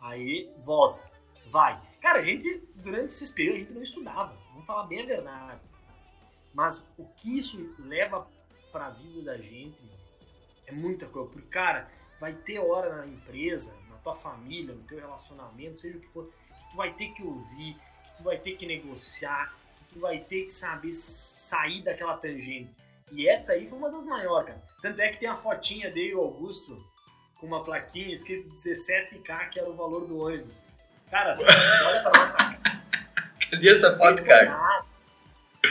Aí, volta. Vai. Cara, a gente, durante esse período, a gente não estudava. Vamos falar bem a verdade. Mas o que isso leva para a vida da gente é muita coisa. Porque, cara, vai ter hora na empresa, na tua família, no teu relacionamento, seja o que for, que tu vai ter que ouvir, que tu vai ter que negociar, que tu vai ter que saber sair daquela tangente. E essa aí foi uma das maiores, cara. Tanto é que tem a fotinha dele, o Augusto, com uma plaquinha escrito 17k, que era o valor do ônibus. Cara, assim, (laughs) olha pra nossa cara. Cadê essa foto, cara?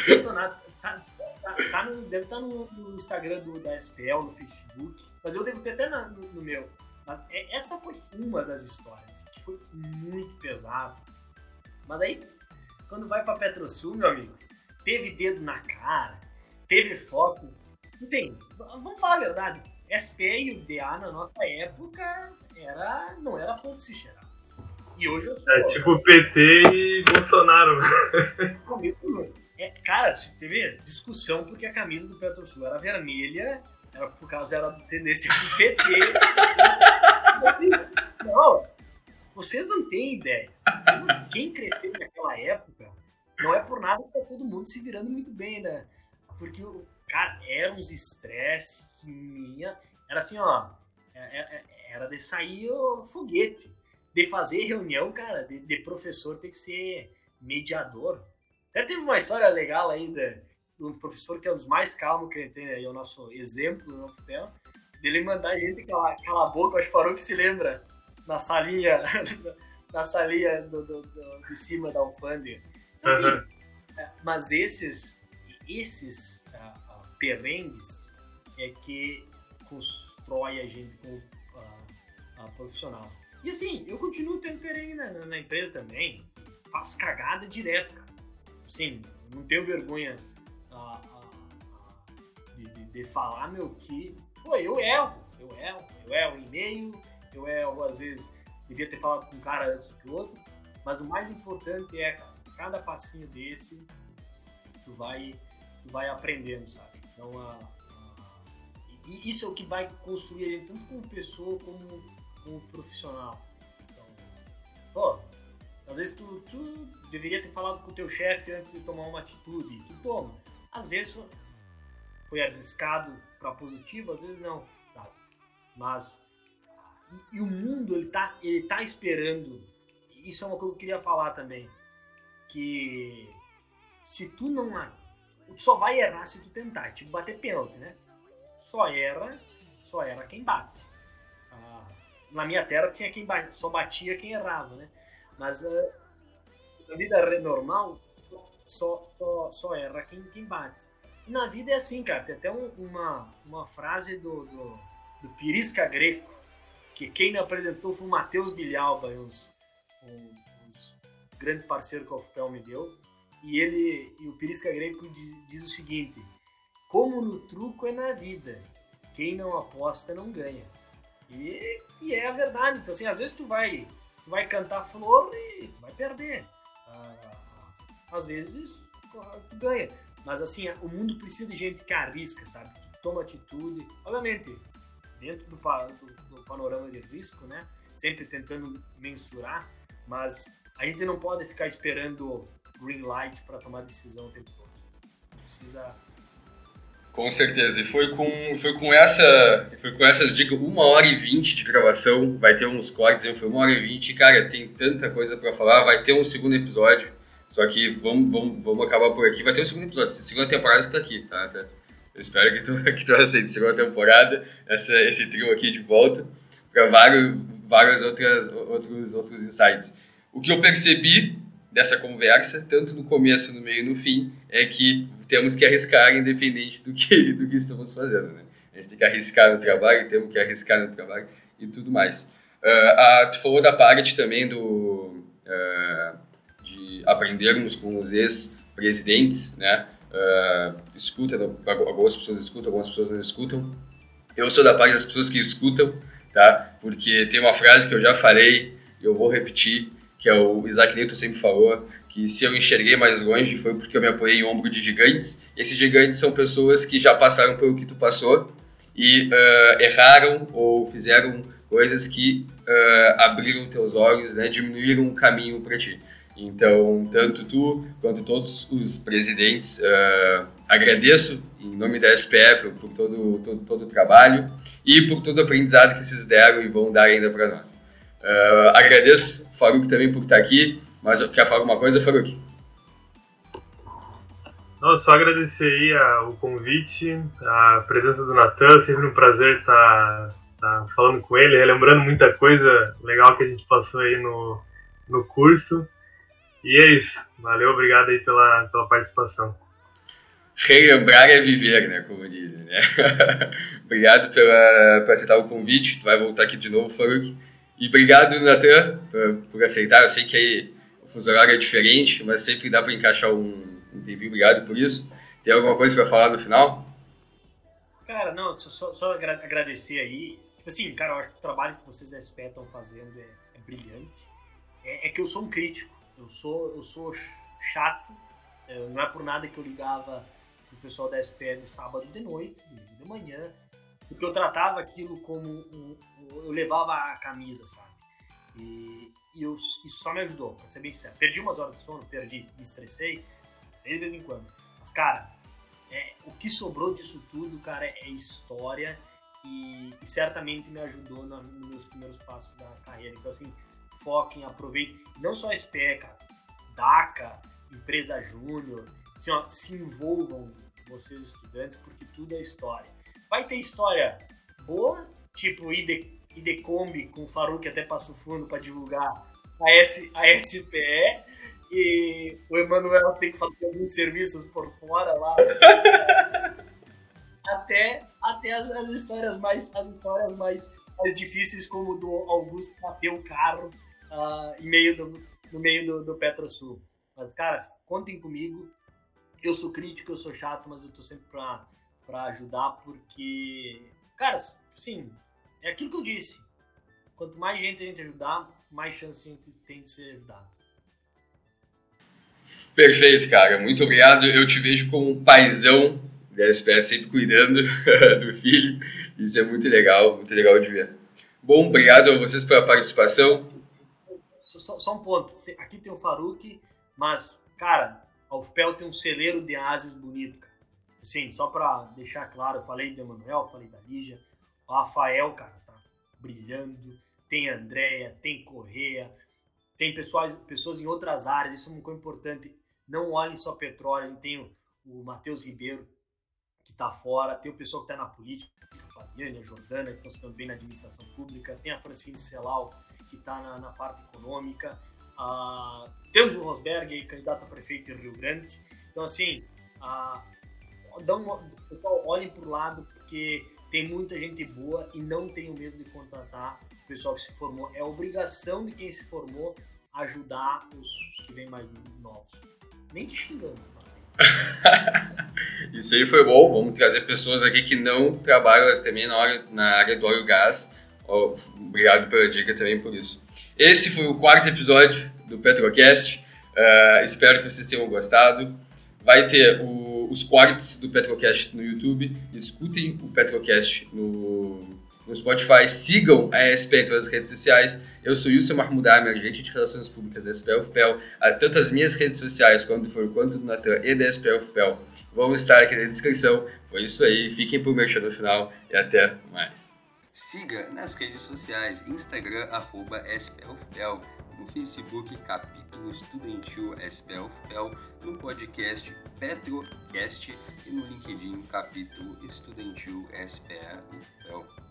Detonado. Tá, tá, tá no, deve estar tá no, no, Instagram do, da SPL, no Facebook, mas eu devo ter até na, no, no, meu. Mas é, essa foi uma das histórias que foi muito pesado. Mas aí, quando vai pra Petrosul, meu amigo, teve dedo na cara, teve foto. Enfim, vamos falar a verdade. SP e o DA na nossa época era, não era fogo que se cheirava. E hoje eu sou. É tipo PT e Bolsonaro. (laughs) É, cara, teve discussão porque a camisa do Petrosul era vermelha, era por causa era tendência do PT. (laughs) não, vocês não têm ideia. Quem cresceu naquela época não é por nada que tá todo mundo se virando muito bem, né? Porque, cara, era uns estresse que minha. Era assim, ó. É, é, é, era de sair o foguete. De fazer reunião, cara, de, de professor tem que ser mediador. Até teve uma história legal aí de, um professor que é um dos mais calmos que tem aí, é o nosso exemplo no hotel, dele mandar a gente calar, calar a boca, acho que o que se lembra, na salinha, (laughs) na salinha do, do, do, de cima da alfândega. Então, assim, uhum. mas esses, esses perrengues é que constrói a gente como uh, profissional. E assim, eu continuo tendo perrengue na, na, empresa também. Faço cagada direto, cara. Sim, não tenho vergonha de, de, de, falar, meu, que pô, eu erro, eu erro, eu erro em e-mail, eu erro, às vezes, devia ter falado com um cara antes que outro, mas o mais importante é, cara, cada passinho desse, tu vai, tu vai aprendendo, sabe? Então, a, a, e isso é o que vai construir ele, tanto como pessoa como como profissional. Então, pô, às vezes tu, tu deveria ter falado com o teu chefe antes de tomar uma atitude, tu toma. Às vezes foi arriscado para positivo, às vezes não, sabe? Mas e, e, o mundo ele tá, ele tá esperando. Isso é uma coisa que eu queria falar também, que se tu não tu só vai errar se tu tentar, tipo bater pênalti, né? Só erra, só erra quem bate. Ah, na minha terra tinha quem batia, só batia quem errava, né? Mas uh, na vida normal só, só, só erra quem, quem bate. Na vida é assim, cara. Tem até um, uma, uma frase do, do, do, Pirisca Greco, que quem me apresentou foi o Matheus Bilhalba, uns, uns grandes parceiros que o UFPEL me deu. E ele e o Pirisca Greco diz, diz o seguinte: Como no truco é na vida, quem não aposta não ganha. E, e é a verdade. Então, assim, às vezes tu vai, tu vai cantar flor e tu vai perder. Ah, às vezes tu ganha. Mas assim, o mundo precisa de gente que arrisca, sabe? Que toma atitude. Obviamente, dentro do, do, do panorama de risco, né? Sempre tentando mensurar, mas a gente não pode ficar esperando green light para tomar decisão o tempo todo. Precisa com certeza. E foi com, foi com essa. Foi com essas dicas, uma hora e vinte de gravação. Vai ter uns cortes aí, foi uma hora e vinte. Cara, tem tanta coisa para falar. Vai ter um segundo episódio. Só que vamos, vamos, vamos acabar por aqui. Vai ter um segundo episódio. Segunda temporada tu tá aqui, tá? tá? Eu espero que tu, (laughs) que tu aceite segunda temporada, essa, esse trio aqui de volta, para vários, vários outras, outros, outros insights. O que eu percebi dessa conversa, tanto no começo, no meio e no fim, é que temos que arriscar independente do que, do que estamos fazendo. Né? A gente tem que arriscar no trabalho, temos que arriscar no trabalho e tudo mais. Uh, a, tu falou da parte também do... Uh, aprendermos com os ex-presidentes, né? Uh, escuta, algumas pessoas escutam, algumas pessoas não escutam. Eu sou da parte das pessoas que escutam, tá? Porque tem uma frase que eu já falei eu vou repetir, que é o Isaac Newton sempre falou, que se eu enxerguei mais longe foi porque eu me apoiei em ombro de gigantes. Esses gigantes são pessoas que já passaram pelo que tu passou e uh, erraram ou fizeram coisas que uh, abriram teus olhos, né? Diminuíram o caminho para ti. Então, tanto tu quanto todos os presidentes, uh, agradeço em nome da SPE por, por todo, todo, todo, o trabalho e por todo o aprendizado que vocês deram e vão dar ainda para nós. Uh, agradeço, Faruk, também por estar aqui, mas quer falar alguma coisa, Faruk? Não, só agradecer aí a, o convite, a presença do Natan, sempre um prazer estar, estar falando com ele, relembrando muita coisa legal que a gente passou aí no, no curso. E é isso. Valeu, obrigado aí pela, pela participação. Relembrar é viver, né? Como dizem, né? (laughs) obrigado pela, por aceitar o convite. Tu vai voltar aqui de novo, Faruk. E obrigado, Natan, por, por aceitar. Eu sei que aí o fuso horário é diferente, mas sempre dá para encaixar um, um tempinho. Obrigado por isso. Tem alguma coisa para falar no final? Cara, não, só, só agradecer aí. Assim, cara, eu acho que o trabalho que vocês da SP estão fazendo é, é brilhante. É, é que eu sou um crítico eu sou, eu sou chato, é, não é por nada que eu ligava o pessoal da SPL sábado de noite, de manhã, porque eu tratava aquilo como um, eu levava a camisa, sabe? E, e eu, isso só me ajudou, pra ser bem sincero. Perdi umas horas de sono, perdi, me estressei, sei de vez em quando. Mas, cara, é, o que sobrou disso tudo, cara, é história e, e certamente me ajudou na, nos meus primeiros passos da carreira. Então, assim, foquem, aproveitem. Não só a SPE, cara, DACA, Empresa Júnior, assim, ó, se envolvam vocês estudantes, porque tudo é história. Vai ter história boa, tipo ID, IDCombi com o Faruk até Passo Fundo para divulgar a, S, a SPE, e o Emanuel tem que fazer alguns serviços por fora lá. (laughs) até até as, as, histórias mais as histórias mais, mais difíceis como do Augusto bater o carro uh, em meio do, no meio do, do PetroSul. Mas, cara, contem comigo. Eu sou crítico, eu sou chato, mas eu tô sempre pra, pra ajudar, porque, cara, sim, é aquilo que eu disse. Quanto mais gente a gente ajudar, mais chance a gente tem de ser ajudado. Perfeito, cara. Muito obrigado. Eu te vejo como um paizão da SPF, sempre cuidando (laughs) do filho. Isso é muito legal, muito legal de ver. Bom, obrigado a vocês pela participação. Só, só um ponto. Aqui tem o Faruk, mas, cara, a UFPEL tem um celeiro de ases bonito, cara. Sim, só para deixar claro, eu falei do Emanuel, falei da Lígia. O Rafael, cara, tá brilhando. Tem Andréia, tem Correia, tem pessoas, pessoas em outras áreas, isso é coisa importante. Não olhem só petróleo, tem o, o Matheus Ribeiro, que está fora, tem o pessoal que está na política, a Fabiane, a Jordana, que estão se bem na administração pública, tem a Francine Celal, que está na, na, parte econômica, temos o Rosberg, candidato a prefeito em Rio Grande. Então, assim, dá uma, olhem para o lado, porque tem muita gente boa e não tenham medo de contratar o pessoal que se formou. É obrigação de quem se formou ajudar os, os que vêm mais novos. Nem te xingando. (laughs) Isso aí foi bom. Vamos trazer pessoas aqui que não trabalham também na, hora, na área do óleo e gás. Obrigado pela dica também por isso. Esse foi o quarto episódio do Petrocast. Uh, espero que vocês tenham gostado. Vai ter o, os quartos do Petrocast no YouTube. Escutem o Petrocast no, no Spotify. Sigam a ESP em todas as redes sociais. Eu sou Wilson Mahmoudami, agente de Relações Públicas da SPL FPEL. Tanto as minhas redes sociais, quanto for quanto do Natan e da SPL vão estar aqui na descrição. Foi isso aí. Fiquem por merchan no final e até mais. Siga nas redes sociais, Instagram, arroba SPLFPEL, no Facebook, capítulo estudantil SPLFPEL, no podcast Petrocast e no LinkedIn, capítulo estudantil SPLFPEL.